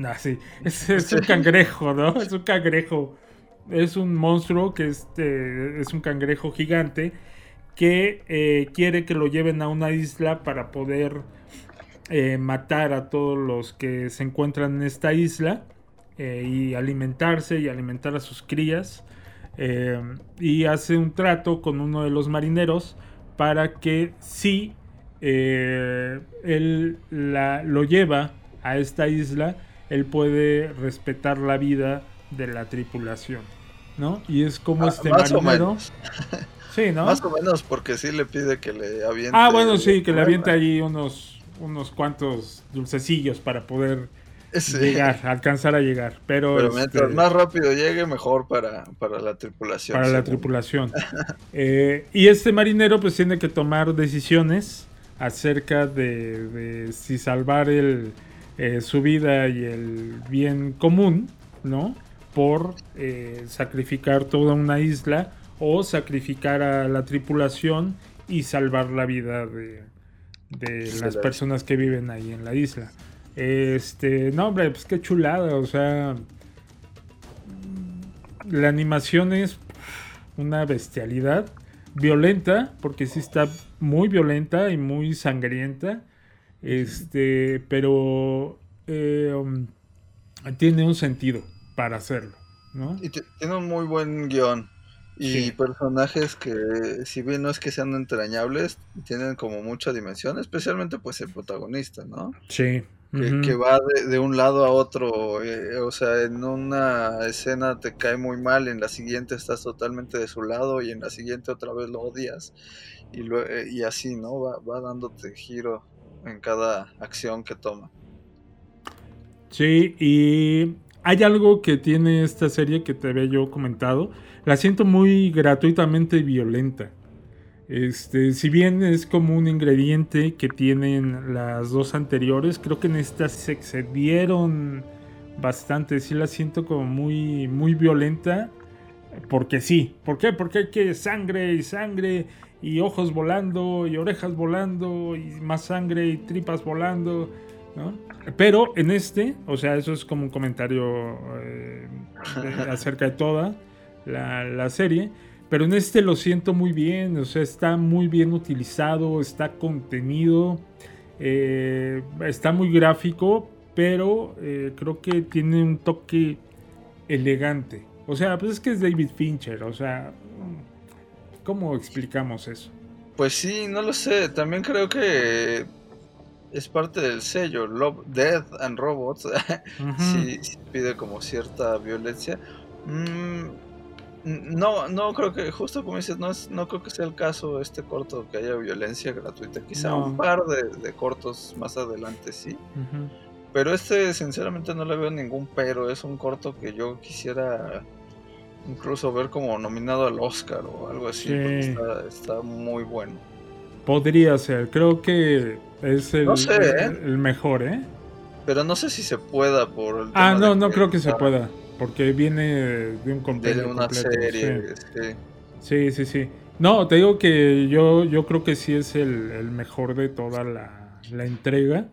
es, un cangrejo, ¿no? Es un cangrejo. Es un monstruo que este, es un cangrejo gigante que eh, quiere que lo lleven a una isla para poder eh, matar a todos los que se encuentran en esta isla y alimentarse y alimentar a sus crías. y hace un trato con uno de los marineros para que si eh, él la, lo lleva a esta isla, él puede respetar la vida de la tripulación, ¿no? Y es como ah, este más marinero. <laughs> sí, ¿no? Más o menos porque sí le pide que le aviente. Ah, bueno, sí, que le aviente allí unos, unos cuantos dulcecillos para poder llegar, alcanzar a llegar. Pero, Pero mientras este, más rápido llegue, mejor para, para la tripulación. Para la tripulación. <laughs> Eh, y este marinero pues tiene que tomar decisiones acerca de, si salvar el, eh, su vida y el bien común ¿no? Por eh, sacrificar toda una isla o sacrificar a la tripulación y salvar la vida de, de las personas que viven ahí en la isla. Este, no, hombre, pues qué chulada, o sea, la animación es una bestialidad violenta, porque sí está muy violenta y muy sangrienta. Este, pero eh, um, tiene un sentido para hacerlo, ¿no? Y tiene un muy buen guion. Y personajes que, si bien no es que sean entrañables, tienen como mucha dimensión, especialmente pues el protagonista, ¿no? Sí. Que, va de, un lado a otro, eh, o sea, en una escena te cae muy mal, en la siguiente estás totalmente de su lado y en la siguiente otra vez lo odias y, eh, y así, ¿no? Va, va dándote giro en cada acción que toma. Sí, y hay algo que tiene esta serie que te había yo comentado, la siento muy gratuitamente violenta. Este, si bien es como un ingrediente que tienen las dos anteriores, creo que en esta se excedieron bastante. Sí la siento como muy, muy violenta. Porque sí. ¿Por qué? Porque hay que sangre y sangre y ojos volando y orejas volando y más sangre y tripas volando. Pero en este, o sea, eso es como un comentario eh, <laughs> acerca de toda la, la serie pero en este lo siento muy bien, o sea, está muy bien utilizado, está contenido, eh, está muy gráfico, pero eh, creo que tiene un toque elegante. O sea, pues es que es David Fincher, o sea, ¿cómo explicamos eso? Pues sí, no lo sé, también creo que es parte del sello, Love, Death and Robots, <laughs> sí, pide como cierta violencia. Mm, no, no creo que, justo como dices, no, es, no creo que sea el caso este corto que haya violencia gratuita. Quizá un par de, cortos más adelante sí. Pero este, sinceramente, no le veo ningún pero. Es un corto que yo quisiera incluso ver como nominado al Oscar o algo así. está, muy bueno. Podría ser, creo que es el, ¿eh? el, mejor, ¿eh? Pero no sé si se pueda por el Ah, no, no creo que se pueda. Porque viene de un compendio de una serie. Sí. sí. sí, No, te digo que yo, yo creo que sí es el, mejor de toda la, entrega.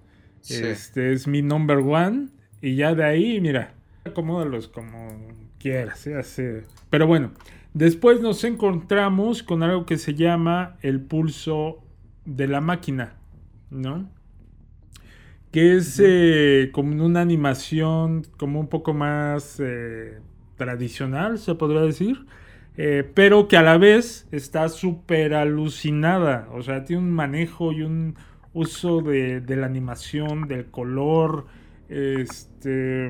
Este es mi number one. Y ya de ahí, mira, acomódalos como quieras. Pero bueno, después nos encontramos con algo que se llama el pulso de la máquina, ¿no? Que es eh, como una animación como un poco más eh, tradicional, se podría decir, eh, pero que a la vez está súper alucinada, o sea, tiene un manejo y un uso de, la animación, del color, este,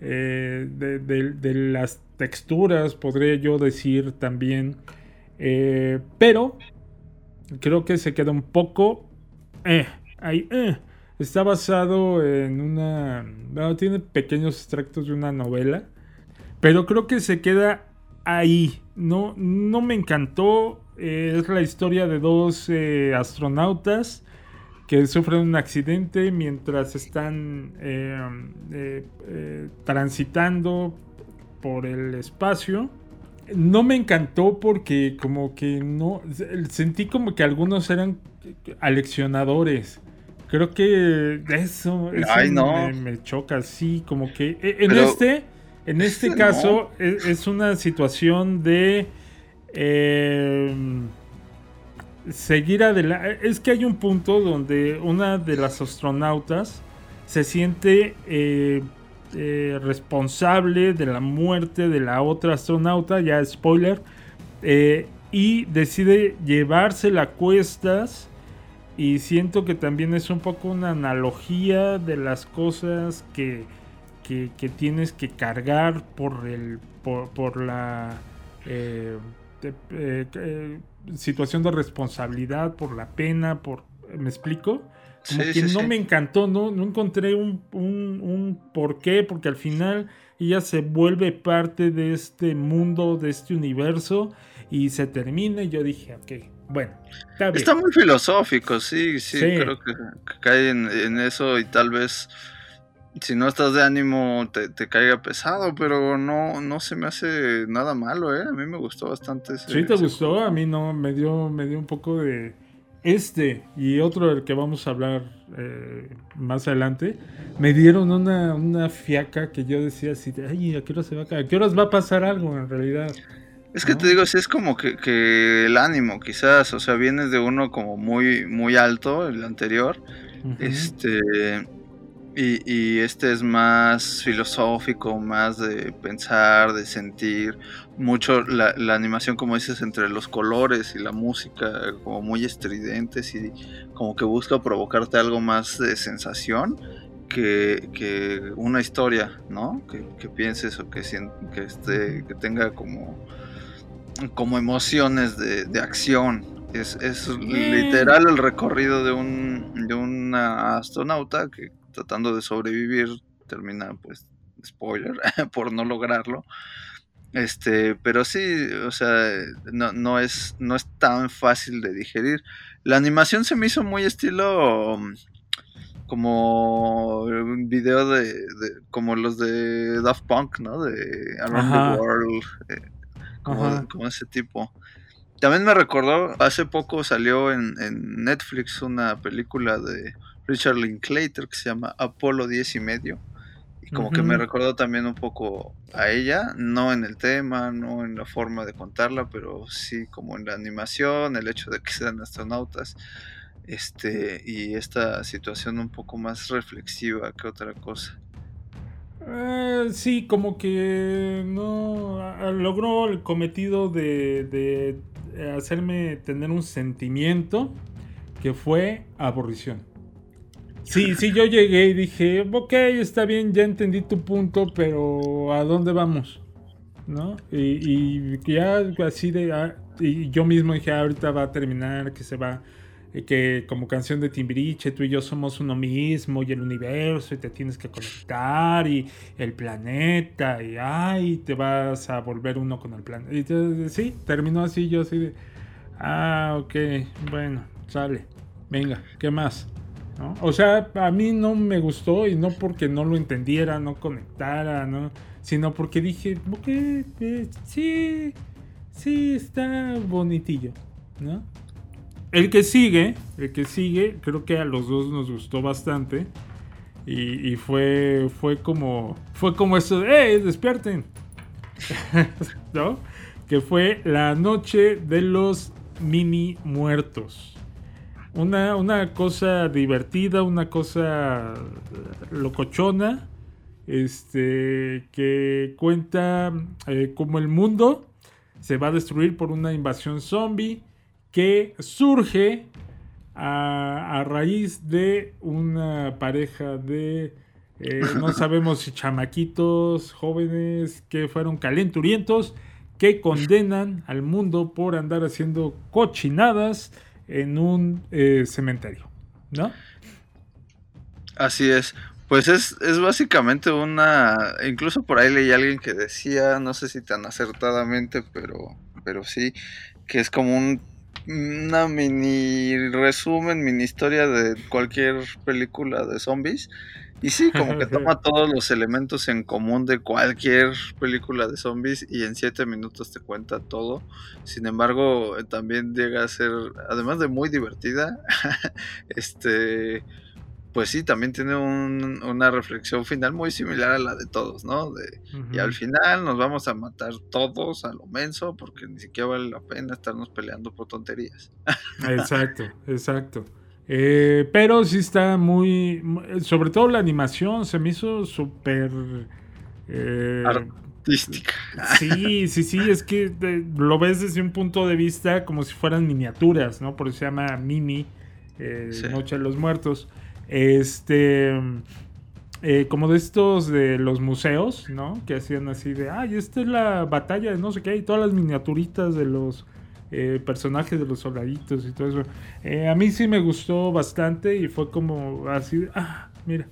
de, las texturas, podría yo decir también, pero creo que se queda un poco... ahí, Está basado en una... Bueno, tiene pequeños extractos de una novela. Pero creo que se queda ahí. No, no me encantó. Eh, es la historia de dos eh, astronautas que sufren un accidente mientras están eh, transitando por el espacio. No me encantó porque como que no... Sentí como que algunos eran aleccionadores. Creo que eso, me, choca, sí, como que e, en este, en <laughs> este caso e, es, una situación de em, seguir adelante. Es que hay un punto donde una de las astronautas se siente eh, eh, responsable de la muerte de la otra astronauta, ya spoiler, eh, y decide llevársela a cuestas y siento que también es un poco una analogía de las cosas que, tienes que cargar por, el, por, la eh, eh, eh, situación de responsabilidad, por la pena, por... ¿Me explico? Como que no me encantó, no, no encontré un, un, un por qué, porque al final ella se vuelve parte de este mundo, de este universo, y se termina y yo dije, ok, bueno, está, muy filosófico, sí, sí, creo que, cae en, eso y tal vez si no estás de ánimo te, te, caiga pesado, pero no, no se me hace nada malo, ¿eh? A mí me gustó bastante. Ese, ¿Sí te gustó? A mí no, me dio, me dio un poco de... Este y otro del que vamos a hablar eh, más adelante, me dieron una, una, fiaca que yo decía así, ay, ¿a qué se va a ¿A qué horas va a pasar algo en realidad? Es que te digo, sí es como que, que, el ánimo, quizás, o sea, vienes de uno como muy, muy alto, el anterior, uh -huh. este, y, y, este es más filosófico, más de pensar, de sentir, mucho la, la, animación, como dices, entre los colores y la música, como muy estridentes y como que busca provocarte algo más de sensación. Que, que una historia, ¿no? Que, que pienses o que, que, esté, que tenga como como emociones de, de acción. Es, es literal el recorrido de un de una astronauta que tratando de sobrevivir termina pues spoiler <laughs> por no lograrlo. Este, pero sí, o sea, no, no, es, no es tan fácil de digerir. La animación se me hizo muy estilo como un video de, de como los de Daft Punk, ¿no? De Around Ajá. the World. Como, como, ese tipo. También me recordó, hace poco salió en, en, Netflix una película de Richard Linklater que se llama Apolo 10 y medio. Y como uh -huh. que me recordó también un poco a ella, no en el tema, no en la forma de contarla, pero sí como en la animación, el hecho de que sean astronautas. Este, y esta situación un poco más reflexiva que otra cosa. Eh, sí, como que no logró el cometido de, de, hacerme tener un sentimiento que fue aburrición. Sí, sí, yo llegué y dije, ok, está bien, ya entendí tu punto, pero ¿a dónde vamos? ¿No? Y, y ya así de... Ah, y yo mismo dije, ah, ahorita va a terminar, que se va que como canción de Timbiriche, tú y yo somos uno mismo y el universo y te tienes que conectar y el planeta y ay, te vas a volver uno con el planeta. Y te, sí, terminó así, yo así de, ah, ok, bueno, sale, venga, ¿qué más? ¿No? O sea, a mí no me gustó y no porque no lo entendiera, no conectara, ¿no? Sino porque dije, ok, eh, sí, sí, está bonitillo, ¿no? El que sigue, el que sigue, creo que a los dos nos gustó bastante. Y, fue, fue como, fue como ¡eh, despierten! <laughs> ¿No? Que fue la noche de los mini muertos. Una, una cosa divertida, una cosa locochona. Este, que cuenta eh, como el mundo se va a destruir por una invasión zombie que surge a, a raíz de una pareja de, eh, <laughs> no sabemos si chamaquitos, jóvenes que fueron calenturientos, que condenan al mundo por andar haciendo cochinadas en un eh, cementerio, ¿no? Así es. Pues es, es básicamente una. Incluso por ahí leí a alguien que decía, no sé si tan acertadamente, pero, pero sí, que es como un una mini resumen, mini historia de cualquier película de zombies. Y sí, como que <laughs> toma todos los elementos en común de cualquier película de zombies y en siete minutos te cuenta todo. Sin embargo, también llega a ser, además de muy divertida, <laughs> este, pues sí, también tiene un, una reflexión final muy similar a la de todos, ¿no? De, uh -huh. Y al final nos vamos a matar todos a lo menso porque ni siquiera vale la pena estarnos peleando por tonterías. Exacto, exacto. Eh, pero sí está muy, sobre todo la animación se me hizo súper... Eh, Artística. Sí, sí, sí, es que de, lo ves desde un punto de vista como si fueran miniaturas, ¿no? Por eso se llama Mini, eh, sí. Noche de los Muertos. Este. Eh, como de estos de los museos, ¿no? Que hacían así de, ay, esta es la batalla de no sé qué, y todas las miniaturitas de los eh, personajes de los soldaditos y todo eso. Eh, a mí sí me gustó bastante y fue como así, ah, mira.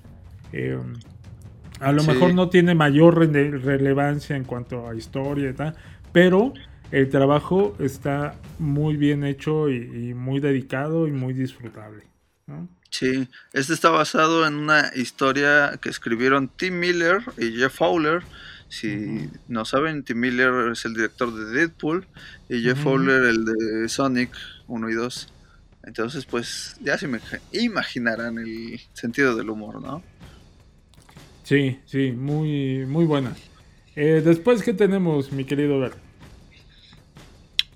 a lo sí. mejor no tiene mayor re relevancia en cuanto a historia y tal, pero el trabajo está muy bien hecho y, y muy dedicado y muy disfrutable, ¿no? Sí, este está basado en una historia que escribieron Tim Miller y Jeff Fowler. Si no saben, Tim Miller es el director de Deadpool y Jeff. Fowler el de Sonic 1 y 2. Entonces, pues ya se me imaginarán el sentido del humor, ¿no? Sí, sí, muy, muy buena. Eh, después, ¿qué tenemos, mi querido Ver?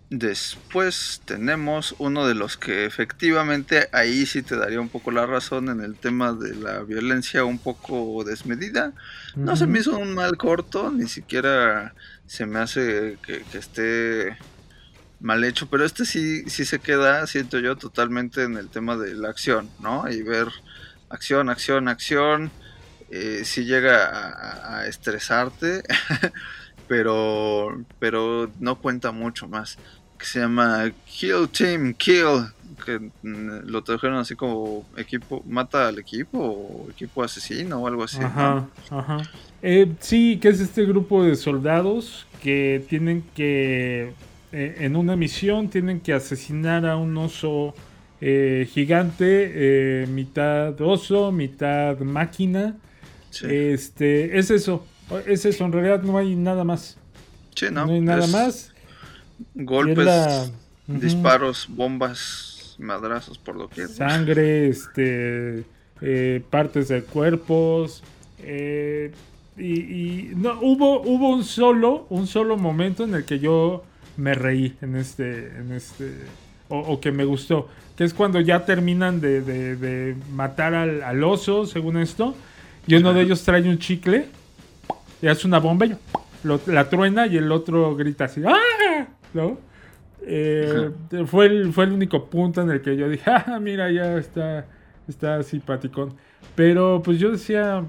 Después tenemos uno de los que efectivamente ahí sí te daría un poco la razón en el tema de la violencia un poco desmedida. No se me hizo un mal corto, ni siquiera se me hace que, que esté mal hecho, pero este sí, sí se queda, siento yo, totalmente en el tema de la acción, ¿no? Y ver acción, acción, acción, eh, sí llega a, a- a estresarte, <laughs> pero, pero no cuenta mucho más. Que se llama Kill Team Kill, que mm, lo trajeron así como equipo, mata al equipo o equipo asesino o algo así. ¿no? Ajá, ajá. Eh, sí, que es este grupo de soldados que tienen que, eh, en una misión, tienen que asesinar a un oso eh, gigante, eh, mitad oso, mitad máquina. Este, es eso, es eso, en realidad no hay nada más. Sí, no, No hay nada es más. Golpes, disparos, bombas, madrazos por doquier. sangre, este, eh, partes de cuerpos. eh, y, y no, hubo, hubo un solo, un solo momento en el que yo me reí en este, en este, o, o que me gustó, que es cuando ya terminan de, de- de matar al, al oso, según esto, y uno de ellos trae un chicle y hace una bomba y lo- la truena y el otro grita así, ¡ah! ¿No? Eh, fue, el, fue el único punto en el que yo dije, <laughs> ah, mira, ya está, está simpaticón. Pero pues yo decía,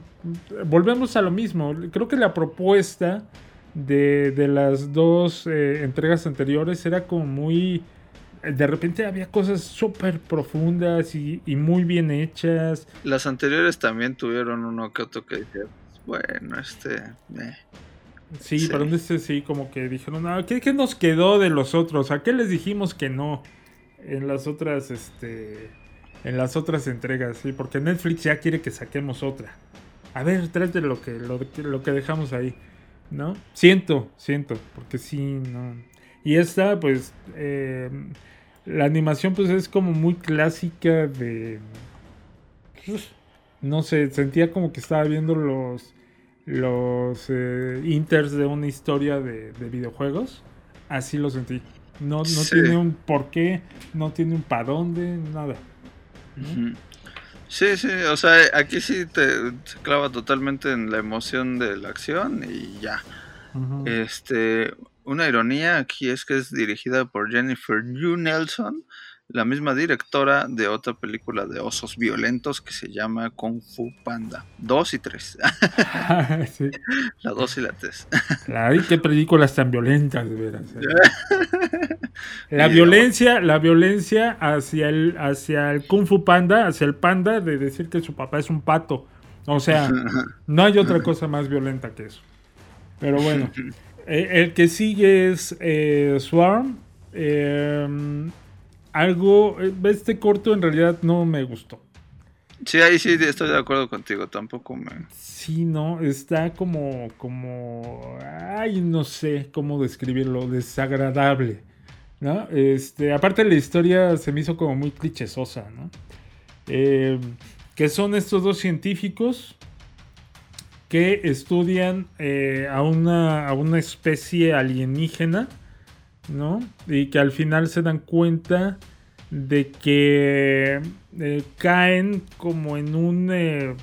volvemos a lo mismo. Creo que la propuesta de, de las dos eh, entregas anteriores era como muy... De repente había cosas súper profundas y, y muy bien hechas. Las anteriores también tuvieron uno que otro que dije, bueno, este... eh". Sí, Sí. este sí, como que dijeron, no, ¿qué, qué nos quedó de los otros? ¿A qué les dijimos que no? En las otras, este. En las otras entregas, sí, porque Netflix ya quiere que saquemos otra. A ver, trate lo que, lo, que- lo que dejamos ahí, ¿no? Siento, siento, porque sí, no. Y esta, pues, eh, la animación, pues es como muy clásica de. No sé, sentía como que estaba viendo los los eh, inters de una historia de, de videojuegos. Así lo sentí. No, no Sí. tiene un por qué, no tiene un para dónde, nada. Ujú. Sí, sí, o sea, aquí sí te clava totalmente en la emoción de la acción y ya. Este, una ironía aquí es que es dirigida por Jennifer Yu Nelson, la misma directora de otra película de osos violentos que se llama Kung Fu Panda 2 y 3. <laughs> <laughs> Sí. la 2 y la 3. Ay, qué películas tan violentas, de veras. eh. <laughs> La Y violencia, la violencia hacia el, hacia el Kung Fu Panda, hacia el panda de decir que su papá es un pato. O sea, no hay otra cosa más violenta que eso. Pero bueno, eh, el que sigue es eh, Swarm. Eh, algo, eh, este corto en realidad no me gustó. Sí, ahí sí estoy de acuerdo contigo, tampoco me... Sí, no, está como, como, ay, no sé cómo describirlo, desagradable, ¿no? Este, aparte la historia se me hizo como muy clichésosa, ¿no? Eh, que son estos dos científicos que estudian eh, a, una, a una especie alienígena, ¿no? Y que al final se dan cuenta de que eh, caen como en un eh,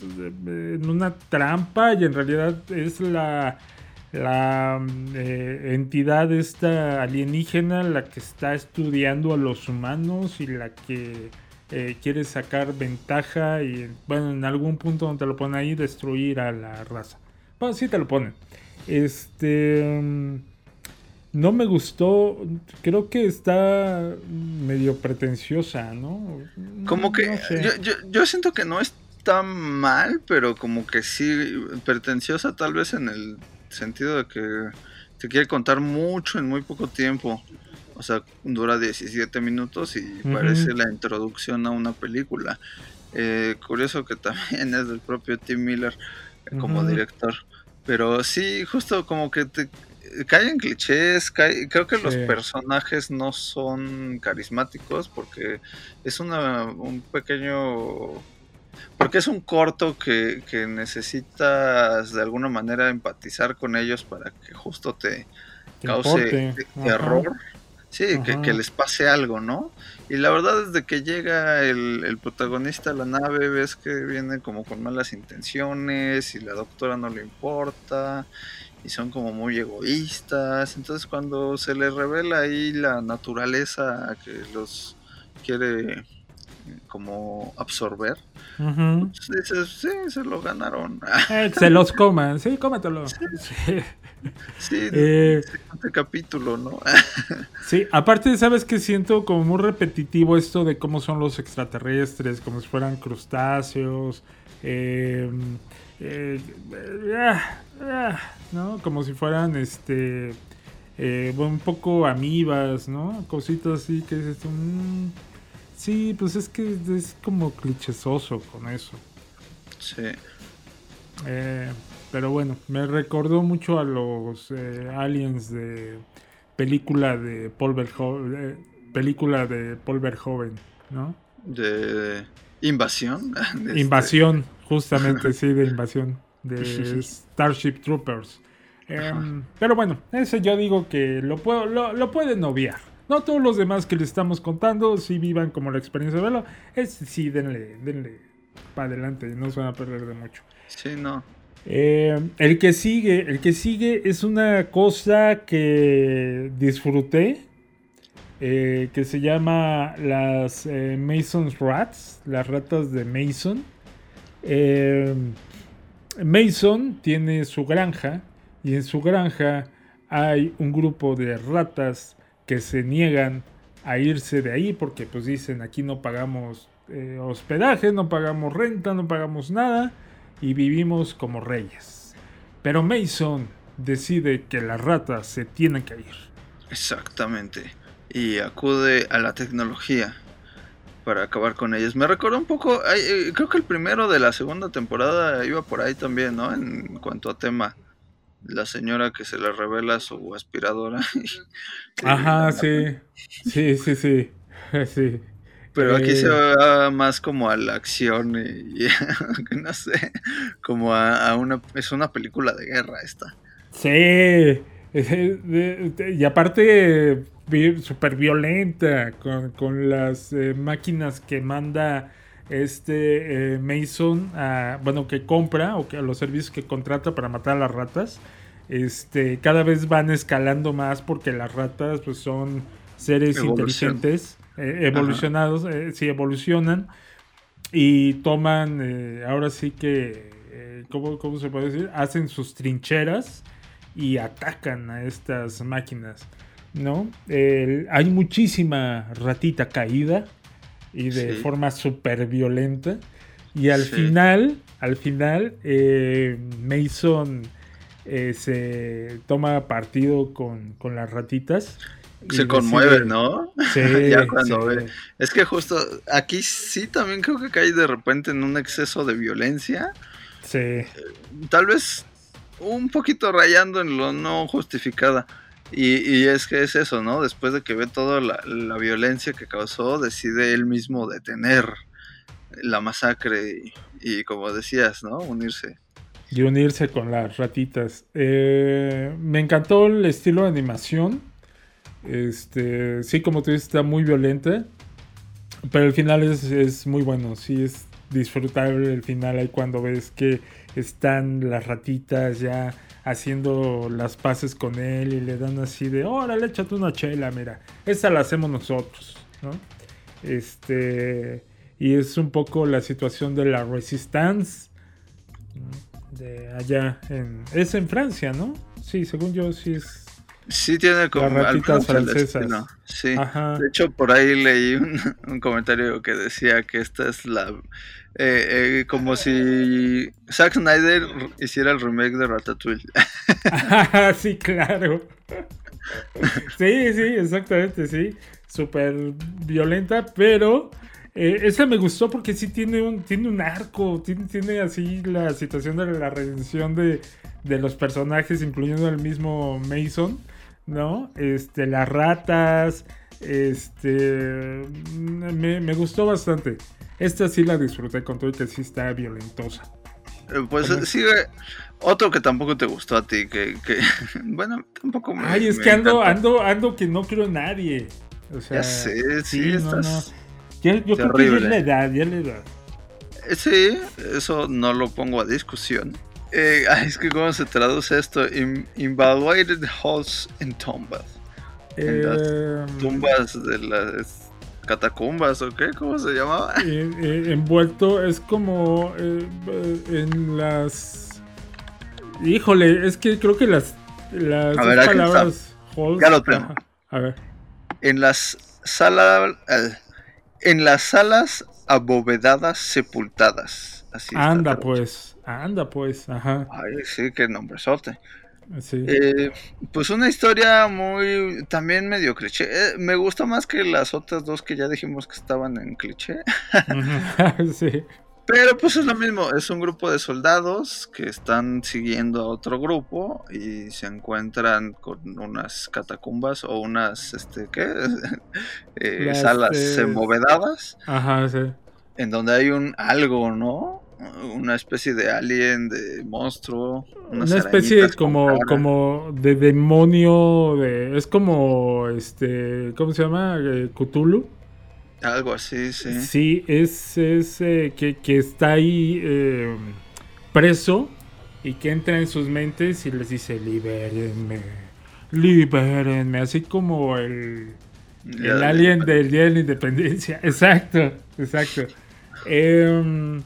en una trampa y en realidad es la la eh, entidad esta alienígena la que está estudiando a los humanos y la que quiere sacar ventaja y bueno en algún punto donde lo ponen ahí destruir a la raza bueno sí te lo ponen este mm, no me gustó. Creo que está medio pretenciosa, ¿no? Como que No sé. yo, yo, yo siento que no está mal, pero como que sí pretenciosa tal vez en el sentido de que te quiere contar mucho en muy poco tiempo. O sea, dura 17 minutos y parece la introducción a una película. Eh, curioso que también <laughs> es del propio Tim Miller eh, como director. Pero sí, justo como que te cae en clichés, cae- creo que los personajes no son carismáticos porque es una, un pequeño... Porque es un corto que, que necesitas de alguna manera empatizar con ellos para que justo te Te cause terror. Sí, que, que les pase algo, ¿no? Y la verdad desde que llega el, el protagonista a la nave, ves que viene como con malas intenciones y la doctora no le importa y son como muy egoístas. Entonces cuando se les revela ahí la naturaleza que los quiere eh, como absorber, pues dices, sí, se lo ganaron. Que se los coman, sí, cómetelo. Sí. Sí, <laughs> Eh, este capítulo, ¿no? <laughs> Sí, aparte, ¿sabes que Siento como muy repetitivo esto de cómo son los extraterrestres, como si fueran crustáceos, eh, eh, ah, ah, ¿no? Como si fueran, este, eh, un poco amibas, ¿no? Cositas así que dices, tú, mm, sí, pues es que es como clichesoso con eso. Sí. Eh, pero bueno, me recordó mucho a los eh, aliens de película de Paul Verhoeven, película de Paul Verhoeven, ¿no? De invasión. <laughs> este- Invasión, justamente, sí, de invasión de <laughs> Starship Troopers. Em, pero bueno, ese yo digo que lo puedo, lo, lo pueden obviar. No todos los demás que les estamos contando, si vivan como la experiencia de verlo. Ese sí, denle, denle para adelante, no se van a perder de mucho. Sí, no. Eh, el que sigue, el que sigue es una cosa que disfruté, eh, que se llama las eh, Mason's Rats, las ratas de Mason. Mason tiene su granja y en su granja hay un grupo de ratas que se niegan a irse de ahí porque pues dicen aquí no pagamos eh, hospedaje, no pagamos renta, no pagamos nada y vivimos como reyes. Pero Mason decide que las ratas se tienen que ir. Exactamente. Y acude a la tecnología para acabar con ellas. Me recuerda un poco, eh, creo que el primero de la segunda temporada iba por ahí también, ¿no? En cuanto a tema. La señora que se le revela su aspiradora. <laughs> Ajá, sí. Sí, sí, sí. <laughs> sí. Pero aquí Eh, se va más como a la acción y, <laughs> y no sé, como a, a una... Es una película de guerra esta. Sí. eh, Y aparte, súper violenta con, con las eh, máquinas que manda este eh, Mason, a, bueno, que compra o que a los servicios que contrata para matar a las ratas. Este, cada vez van escalando más porque las ratas pues son seres Evolución. inteligentes, eh, evolucionados, sí evolucionan y toman, eh, ahora sí que, ¿cómo, cómo se puede decir? Hacen sus trincheras y atacan a estas máquinas, ¿no? El- hay muchísima ratita caída y de Sí. forma súper violenta. Y al Sí. final, al final, eh, Mason eh, se toma partido con, con las ratitas. Se conmueve, decide- ¿no? Sí, <laughs> ya cuando sí. ve. Es que justo aquí sí también creo que cae de repente en un exceso de violencia. Sí. Tal vez un poquito rayando en lo no justificada. Y, es que es eso, ¿no? Después de que ve toda la, violencia que causó, decide él mismo detener la masacre y, y como decías, ¿no? Unirse. y unirse con las ratitas. Eh, me encantó el estilo de animación. Este, sí, como tú dices, está muy violenta. Pero el final es, es muy bueno. Sí, es disfrutable el final. Ahí cuando ves que están las ratitas ya haciendo las paces con él y le dan así de, órale, échate una chela, mira. Esa la hacemos nosotros, ¿no? Este, y es un poco la situación de la resistance de allá en es en Francia, ¿no? Sí, según yo sí es Sí tiene como Las ratitas francesas. Sí. Ajá. De hecho, por ahí leí un, <laughs> un comentario que decía que esta es la... eh, eh, como si Zack Snyder hiciera el remake de Ratatouille. <laughs> sí, claro. sí, sí, exactamente, sí. Súper violenta, pero eh, esa me gustó porque sí tiene un, tiene un arco, tiene, tiene así la situación de la redención de, de los personajes, incluyendo el mismo Mason, ¿no? Este, las ratas, este, me, me gustó bastante. Esta sí la disfruté con todo y que sí está violentosa. Eh, Pues ¿Cómo? sigue otro que tampoco te gustó a ti, que, que <laughs> bueno, tampoco me Ay, es me que ando, encanta. ando, ando que no creo en nadie. O sea, Ya sé, sí, no, estás no. Ya- yo creo que ya es terrible. la edad, ya es la edad. Eh, Sí, eso no lo pongo a discusión. Eh, <laughs> es que cómo se traduce esto, In- invaded holes in tumbas. En las Eh, tumbas de las catacumbas o qué, ¿cómo se llamaba? eh, eh, envuelto es como eh, eh, en las híjole es que creo que las las A ver, palabras holes- Ya lo tengo. ajá. a ver En las salas, en las salas abovedadas sepultadas. Así anda pues anda pues ajá Ay, sí, qué nombrezote. sí Eh, pues una historia muy también medio cliché. Eh, me gustó más que las otras dos que ya dijimos que estaban en cliché. <laughs> sí Pero pues es lo mismo, es un grupo de soldados que están siguiendo a otro grupo y se encuentran con unas catacumbas o unas, este, ¿qué? <laughs> Eh, Las, salas eh, emovedadas ajá sí en donde hay un algo, ¿no? Una especie de alien, de monstruo. una especie como como de demonio de es como este cómo se llama Eh, Cthulhu Algo así, sí. Sí, es, es eh, que, que está ahí eh, preso y que entra en sus mentes y les dice, libérenme, libérenme, así como el, el alien del Día de la Independencia. <laughs> Exacto, exacto. Em,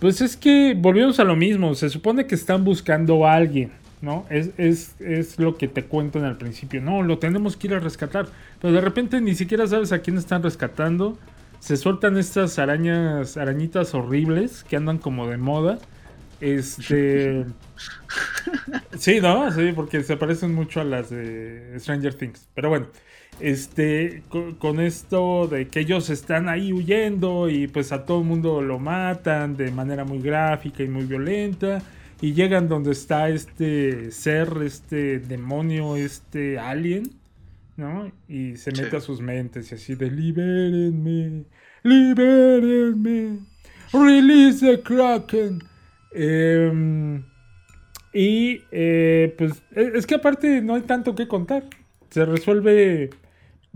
pues es que volvemos a lo mismo, se supone que están buscando a alguien. ¿No? Es, es, es lo que te cuentan al principio. No, lo tenemos que ir a rescatar. Pero de repente ni siquiera sabes a quién están rescatando. Se sueltan estas arañas, arañitas horribles que andan como de moda. Este. <laughs> Sí, ¿no? Sí, porque se parecen mucho a las de Stranger Things. Pero bueno, este, co- con, esto de que ellos están ahí huyendo y pues a todo el mundo lo matan de manera muy gráfica y muy violenta. Y llegan donde está este ser, este demonio, este alien, ¿no? Y se mete Sí. a sus mentes y así de libérenme, libérenme, release the Kraken. Em, y eh, pues e- es que aparte no hay tanto que contar. Se resuelve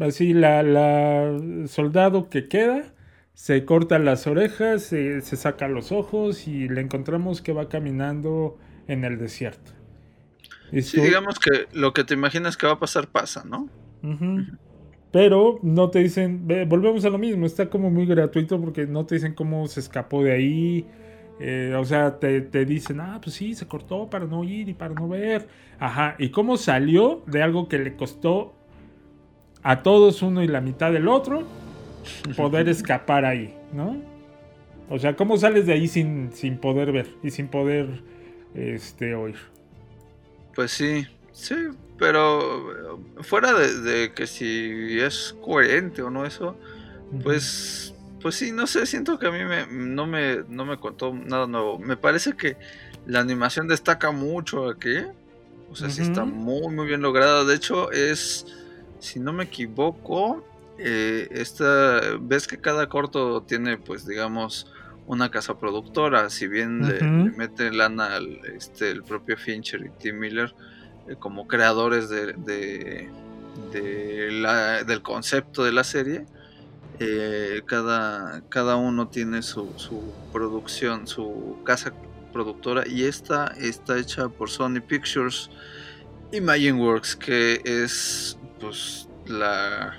así la, la soldado que queda, se corta las orejas, se, se saca los ojos y le encontramos que va caminando en el desierto. Y Sí, digamos que lo que te imaginas que va a pasar pasa, ¿no? Pero no te dicen, ve, volvemos a lo mismo, está como muy gratuito porque no te dicen cómo se escapó de ahí. eh, o sea, te, te dicen, ah, pues sí, se cortó para no ir y para no ver. Ajá, y cómo salió de algo que le costó a todos uno y la mitad del otro poder <laughs> escapar ahí, ¿no? O sea, ¿cómo sales de ahí sin, sin poder ver y sin poder este, oír? Pues sí, sí, pero eh, fuera de, de que si es coherente o no eso, pues, pues sí, no sé, siento que a mí me, no, me, no me contó nada nuevo. Me parece que la animación destaca mucho aquí, o sea, sí está muy, muy bien lograda. De hecho, es, si no me equivoco, eh, esta, ves que cada corto tiene, pues, digamos, una casa productora, si bien le- Ujú. le, mete lana al, este, el propio Fincher y Tim Miller eh, como creadores de, de- de la- del concepto de la serie, eh, cada, cada uno tiene su, su producción, su casa productora y esta está hecha por Sony Pictures Imagineworks, que es pues la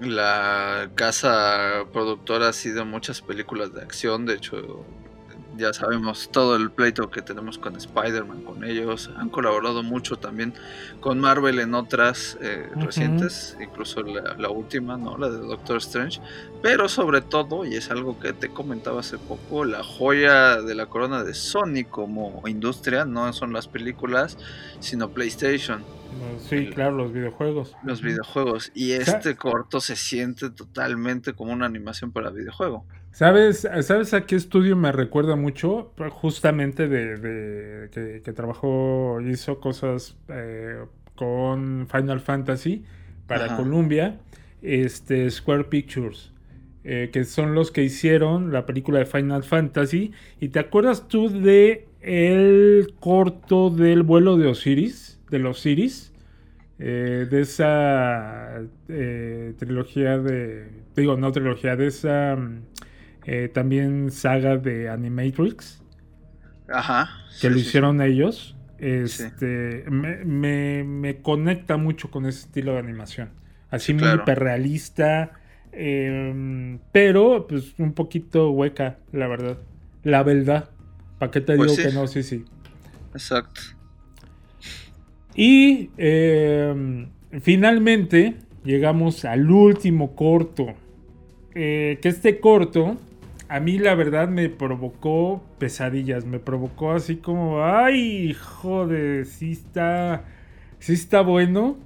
la casa productora ha sido muchas películas de acción, de hecho ya sabemos todo el pleito que tenemos con Spider-Man, con ellos. Han colaborado mucho también con Marvel en otras eh, recientes, incluso la, la, última, ¿no? La de Doctor Strange. Pero sobre todo, y es algo que te comentaba hace poco, la joya de la corona de Sony como industria no son las películas, sino PlayStation. Sí, claro, los videojuegos. Los videojuegos. Y este corto se siente totalmente como una animación para videojuego. ¿Sabes, ¿Sabes a qué estudio me recuerda mucho? Justamente de, que, trabajó, hizo cosas eh, con Final Fantasy para Columbia, este, Square Pictures. Eh, que son los que hicieron la película de Final Fantasy. ¿Y te acuerdas tú de el corto del vuelo de Osiris? De los Osiris. Eh, de esa trilogía de. Digo, no trilogía, de esa mm, eh, también saga de Animatrix. Ajá. Que lo hicieron ellos. Este, me, conecta mucho con ese estilo de animación. Así muy hiperrealista. Em, pero, pues, un poquito hueca, la verdad. La verdad. ¿Para qué te pues digo que no? Sí, sí. Exacto. Y em, finalmente llegamos al último corto. Eh, que este corto a mí la verdad me provocó pesadillas, me provocó así como, ay, joder, sí está, sí está bueno,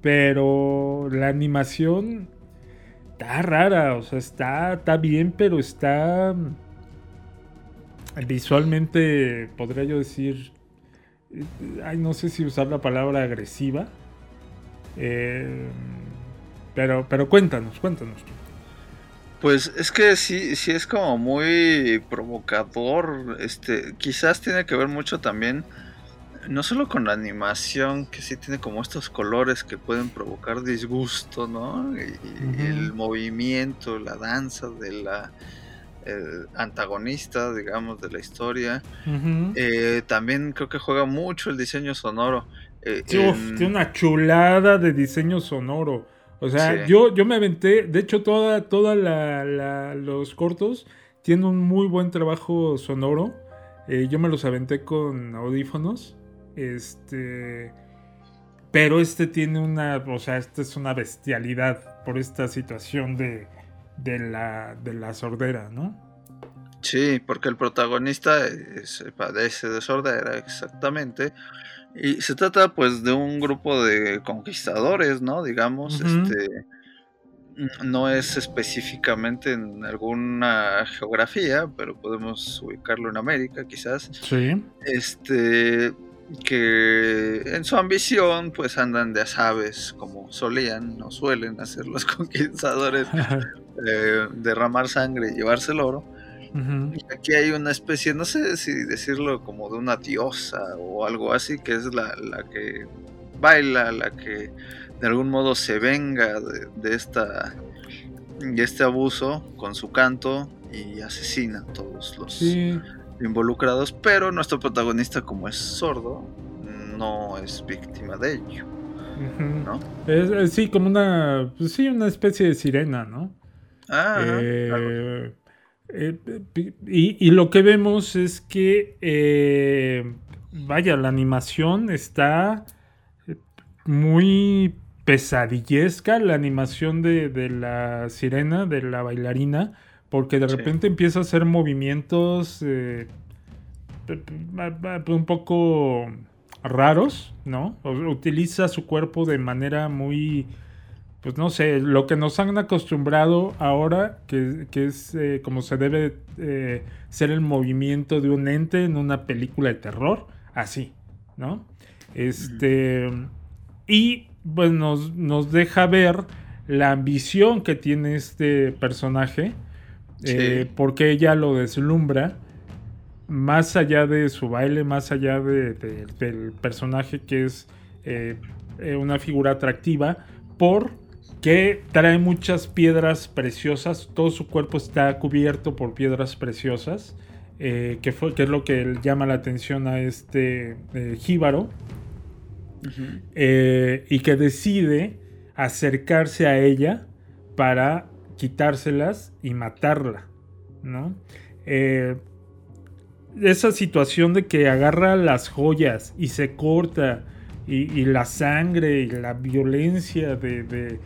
pero la animación está rara, o sea, está, está bien, pero está visualmente, podría yo decir, ay, no sé si usar la palabra agresiva, eh, pero, pero cuéntanos, cuéntanos. Pues es que sí, sí es como muy provocador. Este, quizás tiene que ver mucho también, no solo con la animación, que sí tiene como estos colores que pueden provocar disgusto, ¿no? Y, el movimiento, la danza de la antagonista, digamos, de la historia. Eh, también creo que juega mucho el diseño sonoro. Eh, tiene una chulada de diseño sonoro. O sea, yo, yo me aventé, de hecho, toda, toda la, los cortos tienen un muy buen trabajo sonoro. Eh, yo me los aventé con audífonos. Este. Pero este tiene una. O sea, esta es una bestialidad por esta situación de, de, la, de la sordera, ¿no? Sí, porque el protagonista padece de sordera, exactamente. Y se trata pues de un grupo de conquistadores, ¿no? Digamos, este no es específicamente en alguna geografía, pero podemos ubicarlo en América, quizás. Sí. Este que en su ambición pues andan de asaves como solían o suelen hacer los <laughs> conquistadores, <laughs> eh, derramar sangre y llevarse el oro. Aquí hay una especie, no sé si decirlo como de una diosa o algo así, que es la, que baila, la que de algún modo se venga de, esta de este abuso con su canto y asesina a todos los involucrados, pero nuestro protagonista como es sordo no es víctima de ello. ¿no? Es, sí, como una, pues sí, una especie de sirena, ¿no? Ah, eh, eh, y, lo que vemos es que, eh, vaya, la animación está muy pesadillesca, la animación de, la sirena, de la bailarina, porque de repente empieza a hacer movimientos eh, un poco raros, ¿no? Utiliza su cuerpo de manera muy pues no sé, lo que nos han acostumbrado ahora, que, es eh, como se debe eh, ser el movimiento de un ente en una película de terror, así, ¿no? Este, y pues nos, nos deja ver la ambición que tiene este personaje, eh, porque ella lo deslumbra, más allá de su baile, más allá del personaje que es una figura atractiva, por que trae muchas piedras preciosas, todo su cuerpo está cubierto por piedras preciosas, eh, que, fue, que es lo que llama la atención a este eh, jíbaro, eh, y que decide acercarse a ella para quitárselas y matarla, ¿no? esa situación de que agarra las joyas y se corta y, la sangre y la violencia de... Eh,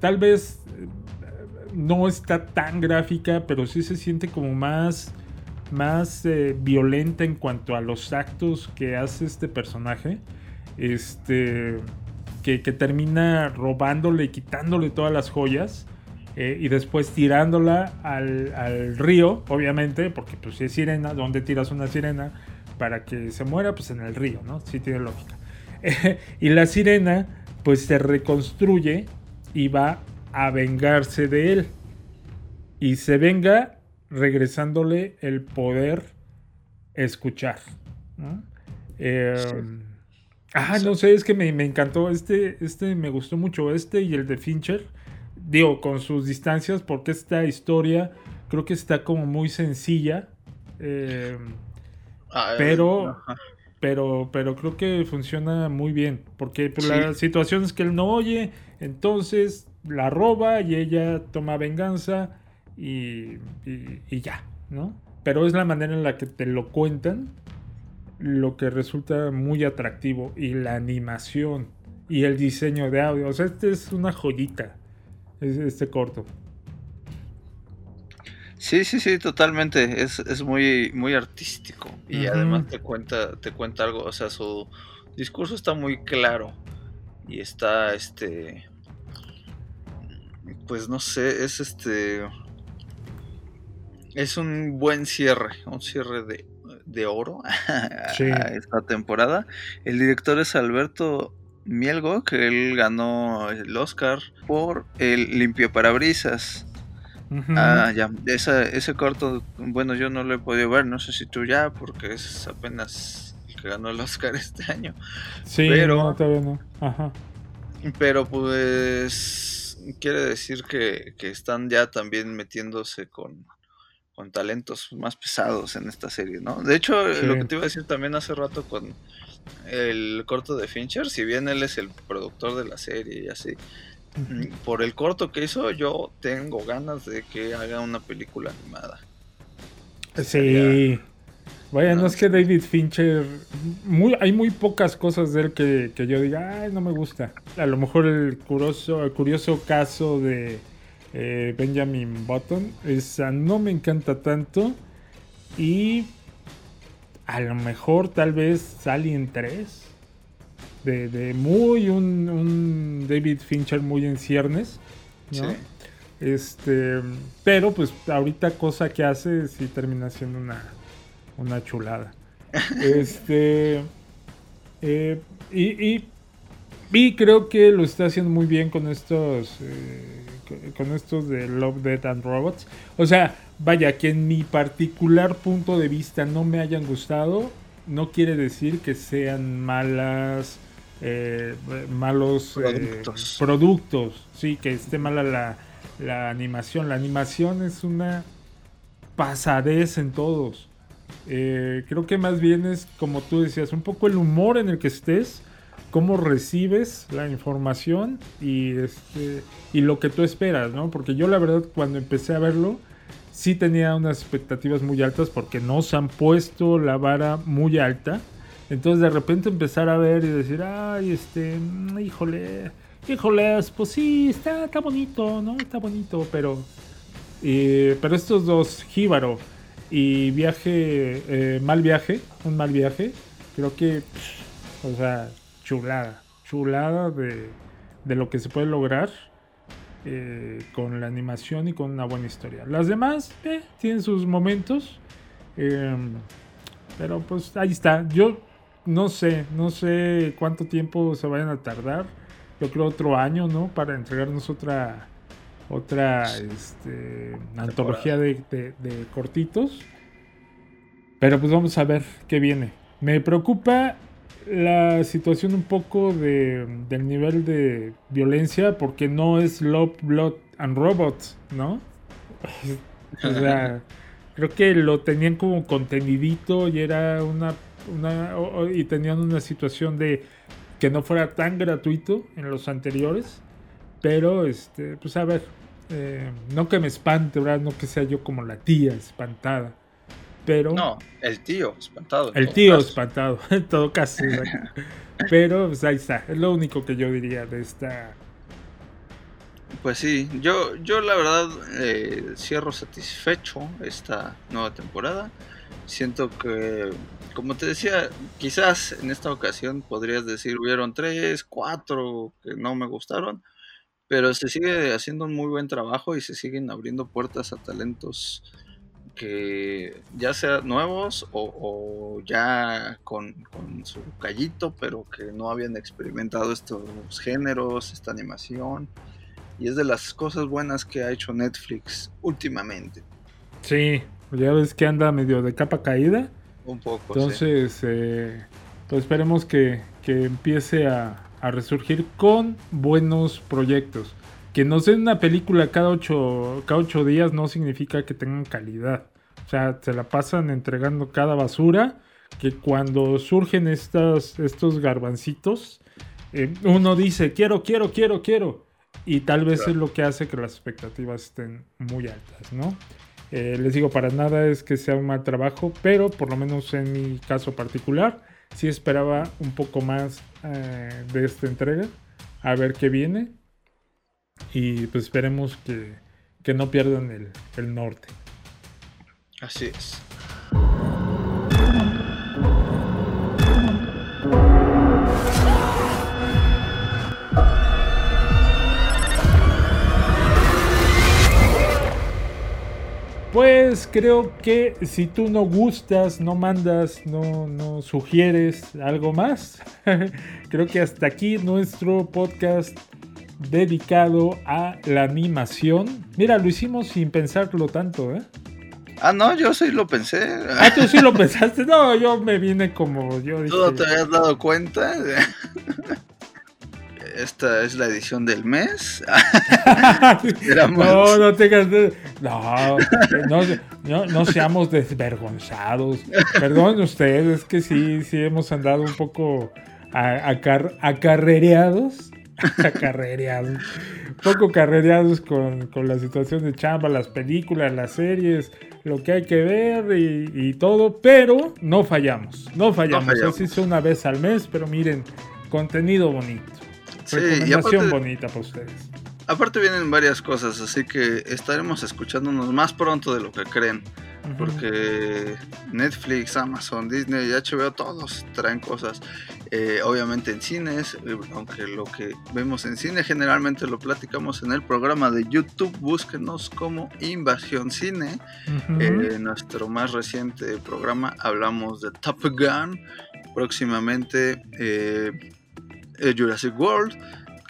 tal vez eh, no está tan gráfica, pero sí se siente como más, más eh, violenta en cuanto a los actos que hace este personaje. Este, que, termina robándole y quitándole todas las joyas. y después tirándola al, río, obviamente, porque pues si es sirena, ¿dónde tiras una sirena? Para que se muera, pues en el río, ¿no? Sí tiene lógica. <laughs> y la sirena pues se reconstruye y va a vengarse de él. Y se venga regresándole el poder escuchar. ¿no? Em, ah, no sé, es que me, encantó. Este, este me gustó mucho. Este y el de Fincher. Digo, con sus distancias, porque esta historia creo que está como muy sencilla. Em, ah, pero pero, pero creo que funciona muy bien, porque pues, la situación es que él no oye, entonces la roba y ella toma venganza y, y, ya, ¿no? Pero es la manera en la que te lo cuentan lo que resulta muy atractivo y la animación y el diseño de audio. O sea, este es una joyita, este corto. Sí, sí, sí, totalmente. Es, es muy, muy artístico. Y además te cuenta, te cuenta algo. O sea, su discurso está muy claro. Y está este. Pues no sé, es este. Es un buen cierre. Un cierre de, de oro <laughs> a esta temporada. El director es Alberto Mielgo, que él ganó el Oscar por el Limpio Parabrisas. Ah, ya, ese corto, bueno, yo no lo he podido ver, no sé si tú ya, porque es apenas el que ganó el Oscar <laughs> este año. Sí, pero, todavía no. Ajá. Pero pues quiere decir que, están ya también metiéndose con, con talentos más pesados en esta serie, ¿no? De hecho, lo que te iba a decir también hace rato con el corto de Fincher, si bien él es el productor de la serie y así, por el corto que hizo, yo tengo ganas de que haga una película animada. Sí. Vaya, no, es que David Fincher. Muy, hay muy pocas cosas de él que, yo diga, ay, no me gusta. A lo mejor el curioso, el curioso caso de eh, Benjamin Button. Esa no me encanta tanto. Y a lo mejor tal vez Alien 3 de, muy un, David Fincher muy en ciernes, ¿no? Este, pero pues ahorita cosa que hace sí termina siendo una, una chulada. <laughs> este, eh, y, y, creo que lo está haciendo muy bien con estos, eh, con estos de Love, Death and Robots. O sea, vaya, que en mi particular punto de vista no me hayan gustado, no quiere decir que sean malas eh, malos productos. Sí, que esté mala la, la, animación. La animación es una pasadez en todos. Eh, creo que más bien es, como tú decías, un poco el humor en el que estés, cómo recibes la información y, este, y lo que tú esperas, ¿no? Porque yo la verdad cuando empecé a verlo, sí tenía unas expectativas muy altas porque nos han puesto la vara muy alta entonces de repente empezar a ver y decir, ay, este, híjole, híjole, pues sí, está, está bonito, ¿no? Está bonito, pero... pero estos dos, Jíbaro y Viaje, eh, Mal Viaje, un mal viaje, creo que, o sea, chulada, chulada de, de lo que se puede lograr eh, con la animación y con una buena historia. Las demás eh, tienen sus momentos, em, pero pues ahí está. Yo no sé, no sé cuánto tiempo se vayan a tardar. Yo creo otro año, ¿no? Para entregarnos otra otra este, antología de, cortitos. Pero pues vamos a ver qué viene. Me preocupa la situación un poco de, del nivel de violencia porque no es Love, Blood and Robots, ¿no? o sea, <laughs> creo que lo tenían como contenidito y era una y tenían una situación de que no fuera tan gratuito en los anteriores. Pero, este, pues a ver, eh, no que me espante, ¿verdad? No que sea yo como la tía espantada. Pero. No, el tío espantado. El tío caso. espantado, <laughs> en todo caso. <laughs> pero pues ahí está. Es lo único que yo diría de esta. Pues sí, yo, yo la verdad eh, cierro satisfecho esta nueva temporada. Siento que, como te decía, quizás en esta ocasión podrías decir hubieron tres, cuatro que no me gustaron, pero se sigue haciendo un muy buen trabajo y se siguen abriendo puertas a talentos que ya sean nuevos o, o ya con, con, su callito, pero que no habían experimentado estos géneros, esta animación. Y es de las cosas buenas que ha hecho Netflix últimamente. Sí, ya ves que anda medio de capa caída. Un poco. Entonces, sí. eh, pues esperemos que, que empiece a, a, resurgir con buenos proyectos. Que nos den una película cada ocho, cada ocho días no significa que tengan calidad. O sea, se la pasan entregando cada basura. Que cuando surgen estas, estos garbancitos, eh, uno dice, quiero, quiero, quiero, quiero. Y tal vez claro. es lo que hace que las expectativas estén muy altas, ¿no? Eh, les digo, para nada es que sea un mal trabajo, pero por lo menos en mi caso particular, sí esperaba un poco más eh, de esta entrega, a ver qué viene. Y pues esperemos que, que no pierdan el, el norte. Así es. Pues creo que si tú no gustas, no mandas, no, no sugieres algo más, <laughs> creo que hasta aquí nuestro podcast dedicado a la animación. Mira, lo hicimos sin pensarlo tanto, ¿eh? Ah, no, yo sí lo pensé. Ah, tú sí lo pensaste. No, yo me vine como yo dije. <laughs> ¿Tú no te habías dado cuenta? <laughs> esta es la edición del mes. <laughs> no, no tengas. No, no, no, no, seamos desvergonzados. Perdón ustedes, es que sí, sí hemos andado un poco acar, acarrereados. <laughs> acarrereados. Un poco carrereados con, con, la situación de chamba, las películas, las series, lo que hay que ver y, y todo. Pero no fallamos. No fallamos. No fallamos. Así es una vez al mes, pero miren, contenido bonito. Sí, Recomendación aparte, bonita para ustedes. Aparte vienen varias cosas, así que estaremos escuchándonos más pronto de lo que creen. Uh -huh. Porque Netflix, Amazon, Disney y HBO todos traen cosas. Eh, obviamente en cines, eh, aunque lo que vemos en cine generalmente lo platicamos en el programa de YouTube. Búsquenos como Invasión Cine. Uh -huh. eh, nuestro más reciente programa hablamos de Top Gun. Próximamente eh, Jurassic World.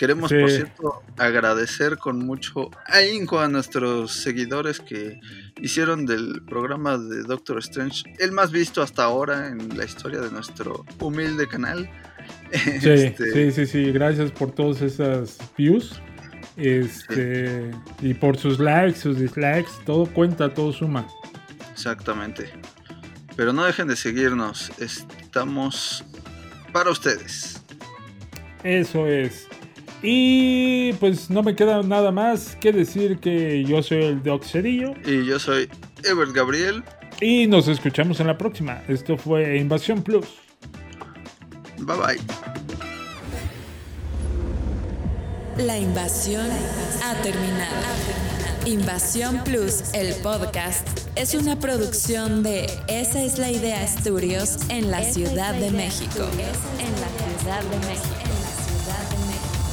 Queremos, sí. por cierto, agradecer con mucho ahínco a nuestros seguidores que hicieron del programa de Doctor Strange el más visto hasta ahora en la historia de nuestro humilde canal. <laughs> Sí, este... sí, sí, sí. Gracias por todas esas views. Este, sí. Y por sus likes, sus dislikes. Todo cuenta, todo suma. Exactamente. Pero no dejen de seguirnos. Estamos para ustedes. Eso es. Y pues no me queda nada más que decir que yo soy el Doc Cerillo. Y yo soy Ever Gabriel. Y nos escuchamos en la próxima. Esto fue Invasión Plus. Bye bye. La invasión ha terminado. Invasión Plus, el podcast, es una producción de Esa es la idea Estudios en la Ciudad de México. En la Ciudad de México.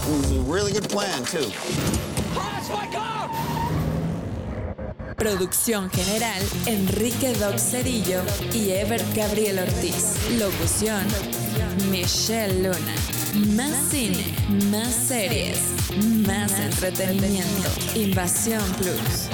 It was a really good plan, too. Producción general, Enrique Doc Cerillo y Ever Gabriel Ortiz. Locución, Michelle Luna. Más cine, más series, más entretenimiento. Invasión Plus.